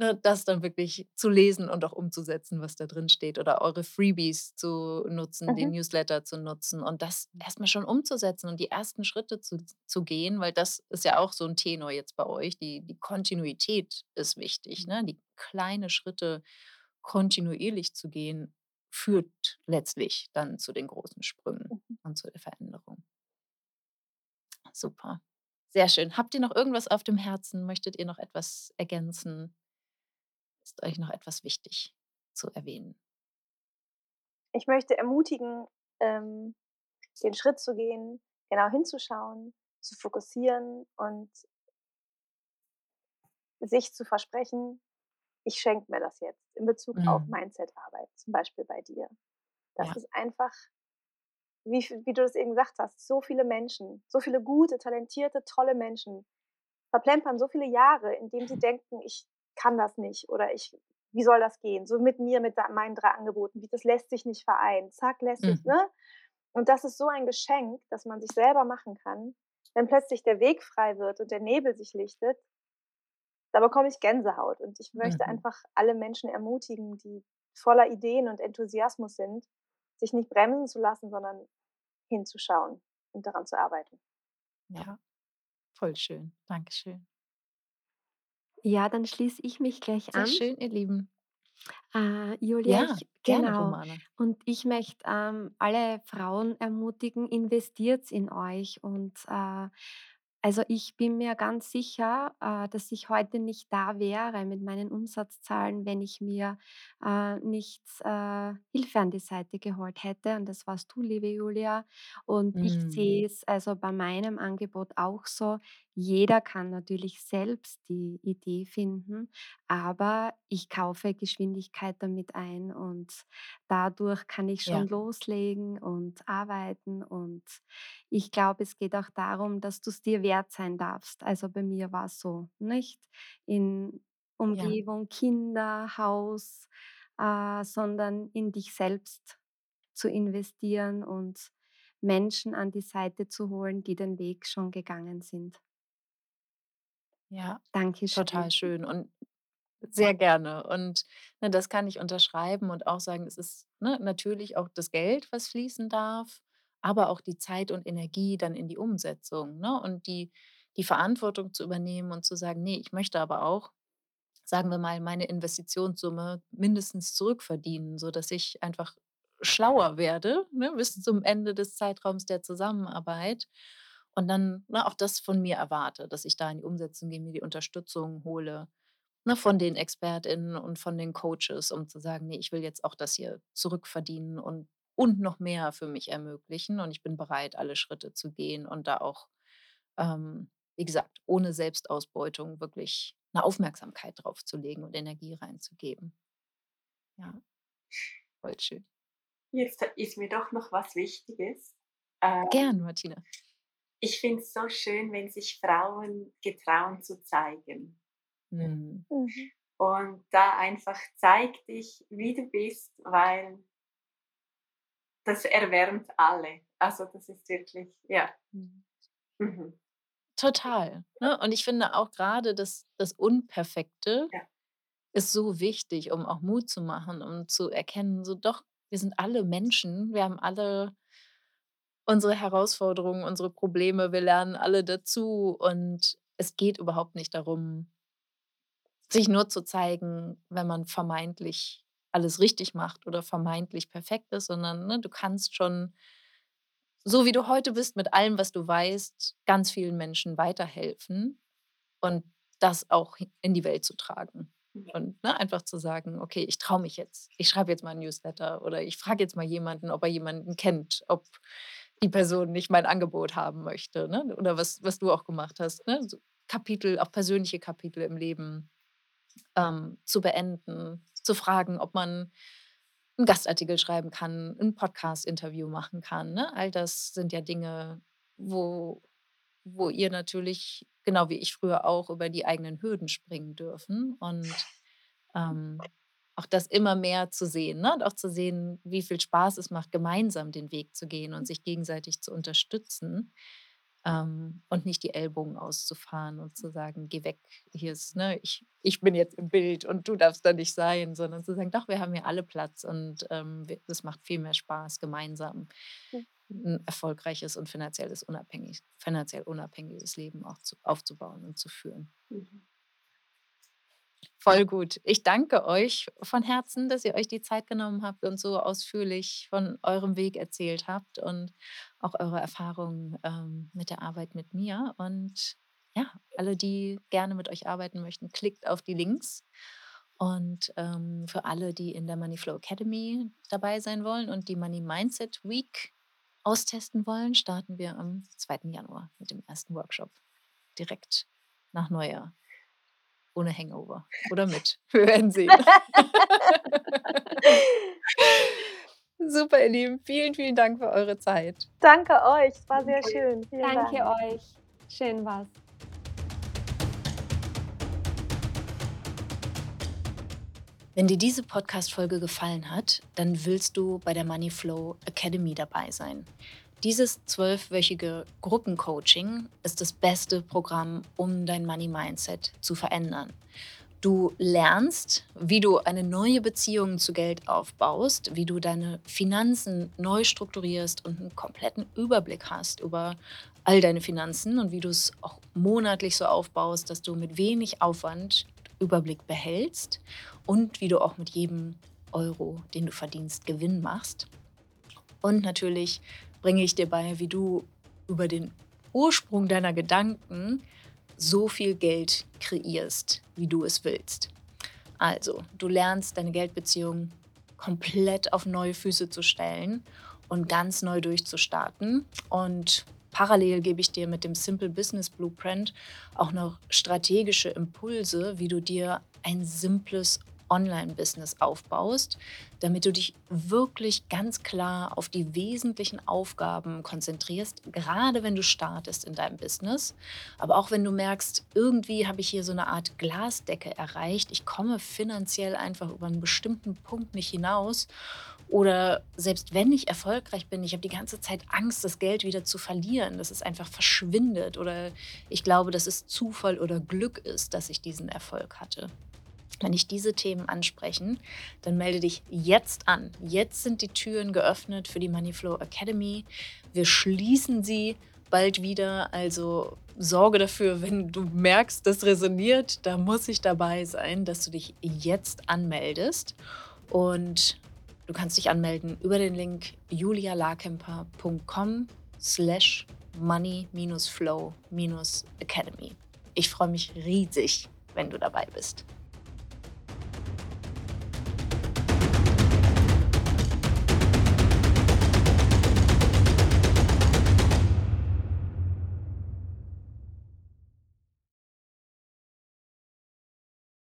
Ne, das dann wirklich zu lesen und auch umzusetzen, was da drin steht oder eure Freebies zu nutzen, den Mhm. Newsletter zu nutzen und das erst mal schon umzusetzen und die ersten Schritte zu zu gehen, weil das ist ja auch so 'n Tenor jetzt bei euch. Die die Kontinuität ist wichtig, ne? Die kleine Schritte kontinuierlich zu gehen, führt letztlich dann zu den großen Sprüngen Mhm. und zu der Veränderung. Super. Sehr schön. Habt ihr noch irgendwas auf dem Herzen? Möchtet ihr noch etwas ergänzen? Ist euch noch etwas wichtig zu erwähnen? Ich möchte ermutigen, ähm, den Schritt zu gehen, genau hinzuschauen, zu fokussieren und sich zu versprechen: „Ich schenke mir das jetzt“, in Bezug auf Mhm. Mindset-Arbeit, zum Beispiel bei dir. Das Ja. ist einfach, wie wie du das eben gesagt hast, so viele Menschen, so viele gute, talentierte, tolle Menschen verplempern so viele Jahre, indem sie denken: „Ich kann das nicht“ oder „Ich wie soll das gehen? So mit mir, mit meinen 3 Angeboten, wie das lässt sich nicht vereinen. Zack, lässt sich, Mhm. ne? Und das ist so ein Geschenk, das man sich selber machen kann, wenn plötzlich der Weg frei wird und der Nebel sich lichtet, da bekomme ich Gänsehaut. Und ich möchte Mhm. einfach alle Menschen ermutigen, die voller Ideen und Enthusiasmus sind, sich nicht bremsen zu lassen, sondern hinzuschauen und daran zu arbeiten. Ja, voll schön. Dankeschön. Ja, dann schließe ich mich gleich Sehr an. schön, ihr Lieben. Äh, Julia, Ja, ich gerne, genau. Romane. Und ich möchte, ähm, alle Frauen ermutigen, investiert in euch und, äh, also, ich bin mir ganz sicher, äh, dass ich heute nicht da wäre mit meinen Umsatzzahlen, wenn ich mir, äh, nicht, äh, Hilfe an die Seite geholt hätte und das warst du, liebe Julia. Und ich Mhm. sehe es also bei meinem Angebot auch so, jeder kann natürlich selbst die Idee finden, aber ich kaufe Geschwindigkeit damit ein und dadurch kann ich schon Ja, loslegen und arbeiten. Und ich glaube, es geht auch darum, dass du es dir wert sein darfst. Also bei mir war es so, nicht? In ja, Umgebung, Kinder, Haus, äh, sondern in dich selbst zu investieren und Menschen an die Seite zu holen, die den Weg schon gegangen sind. Ja, total Dankeschön. schön und sehr gerne. Und, ne, das kann ich unterschreiben und auch sagen, es ist, ne, natürlich auch das Geld, was fließen darf, aber auch die Zeit und Energie dann in die Umsetzung, ne? Und die die Verantwortung zu übernehmen und zu sagen: „Ne, ich möchte aber auch sagen wir mal, meine Investitionssumme mindestens zurückverdienen, sodass ich einfach schlauer werde, ne, bis zum Ende des Zeitraums der Zusammenarbeit und dann, ne, auch das von mir erwarte, dass ich da in die Umsetzung gehe, mir die Unterstützung hole, ne, von den ExpertInnen und von den Coaches, um zu sagen: „Ne, ich will jetzt auch das hier zurückverdienen und und noch mehr für mich ermöglichen und ich bin bereit, alle Schritte zu gehen und da auch, ähm, wie gesagt, ohne Selbstausbeutung wirklich eine Aufmerksamkeit drauf zu legen und Energie reinzugeben. Ja, voll schön. Jetzt ist mir doch noch was Wichtiges. Äh, Gern, Martina. Ich finde es so schön, wenn sich Frauen getrauen zu zeigen. Mhm. Mhm. Und da einfach zeig dich, wie du bist, weil das erwärmt alle. Also das ist wirklich, ja. Mhm. Mhm. Total. Ne? Und ich finde auch gerade das, das Unperfekte Ja. ist so wichtig, um auch Mut zu machen, um zu erkennen, so doch, wir sind alle Menschen, wir haben alle unsere Herausforderungen, unsere Probleme, wir lernen alle dazu und es geht überhaupt nicht darum, sich nur zu zeigen, wenn man vermeintlich alles richtig macht oder vermeintlich perfekt ist, sondern ne, du kannst schon, so wie du heute bist, mit allem, was du weißt, ganz vielen Menschen weiterhelfen und das auch in die Welt zu tragen. Und ne, einfach zu sagen, okay, ich traue mich jetzt. Ich schreibe jetzt mal ein Newsletter oder ich frage jetzt mal jemanden, ob er jemanden kennt, ob die Person nicht mein Angebot haben möchte. Ne? Oder was, was du auch gemacht hast. Ne? So Kapitel, auch persönliche Kapitel im Leben ähm, zu beenden, zu fragen, ob man einen Gastartikel schreiben kann, ein Podcast-Interview machen kann. Ne? All das sind ja Dinge, wo, wo ihr natürlich, genau wie ich früher auch, über die eigenen Hürden springen dürfen. Und ähm, auch das immer mehr zu sehen ne? und auch zu sehen, wie viel Spaß es macht, gemeinsam den Weg zu gehen und sich gegenseitig zu unterstützen ähm, und nicht die Ellbogen auszufahren und zu sagen, geh weg, hier ist, ne, ich, ich bin jetzt im Bild und du darfst da nicht sein, sondern zu sagen, doch, wir haben hier alle Platz und ähm, macht viel mehr Spaß, gemeinsam ein erfolgreiches und finanzielles unabhängig, finanziell unabhängiges Leben auch zu, aufzubauen und zu führen. Mhm. Voll gut. Ich danke euch von Herzen, dass ihr euch die Zeit genommen habt und so ausführlich von eurem Weg erzählt habt und auch eure Erfahrungen ähm, mit der Arbeit mit mir. Und ja, alle, die gerne mit euch arbeiten möchten, klickt auf die Links. Und ähm, für alle, die in der Moneyflow Academy dabei sein wollen und die Money Mindset Week austesten wollen, starten wir am 2. Januar mit dem ersten Workshop. Direkt nach Neujahr. Ohne Hangover. Oder mit. Wir werden sehen. Super, ihr Lieben. Vielen, vielen Dank für eure Zeit. Danke euch, es war sehr schön. Vielen Danke Dank. euch. Schön war's. Wenn dir diese Podcast-Folge gefallen hat, dann willst du bei der Moneyflow Academy dabei sein. Dieses zwölfwöchige Gruppencoaching ist das beste Programm, um dein Money Mindset zu verändern. Du lernst, wie du eine neue Beziehung zu Geld aufbaust, wie du deine Finanzen neu strukturierst und einen kompletten Überblick hast über all deine Finanzen und wie du es auch monatlich so aufbaust, dass du mit wenig Aufwand Überblick behältst und wie du auch mit jedem Euro, den du verdienst, Gewinn machst. Und natürlich bringe ich dir bei, wie du über den Ursprung deiner Gedanken so viel Geld kreierst, wie du es willst. Also, du lernst deine Geldbeziehung komplett auf neue Füße zu stellen und ganz neu durchzustarten. Und parallel gebe ich dir mit dem Simple Business Blueprint auch noch strategische Impulse, wie du dir ein simples Online-Business aufbaust, damit du dich wirklich ganz klar auf die wesentlichen Aufgaben konzentrierst, gerade wenn du startest in deinem Business. Aber auch wenn du merkst, irgendwie habe ich hier so eine Art Glasdecke erreicht, ich komme finanziell einfach über einen bestimmten Punkt nicht hinaus. Oder selbst wenn ich erfolgreich bin, ich habe die ganze Zeit Angst, das Geld wieder zu verlieren, dass es einfach verschwindet. Oder ich glaube, dass es Zufall oder Glück ist, dass ich diesen Erfolg hatte. Wenn dich diese Themen ansprechen, dann melde dich jetzt an. Jetzt sind die Türen geöffnet für die Moneyflow Academy. Wir schließen sie bald wieder. Also sorge dafür, wenn du merkst, das resoniert, da muss ich dabei sein, dass du dich jetzt anmeldest. Und du kannst dich anmelden über den Link julialarkemper.com slash money-flow-academy. Ich freue mich riesig, wenn du dabei bist.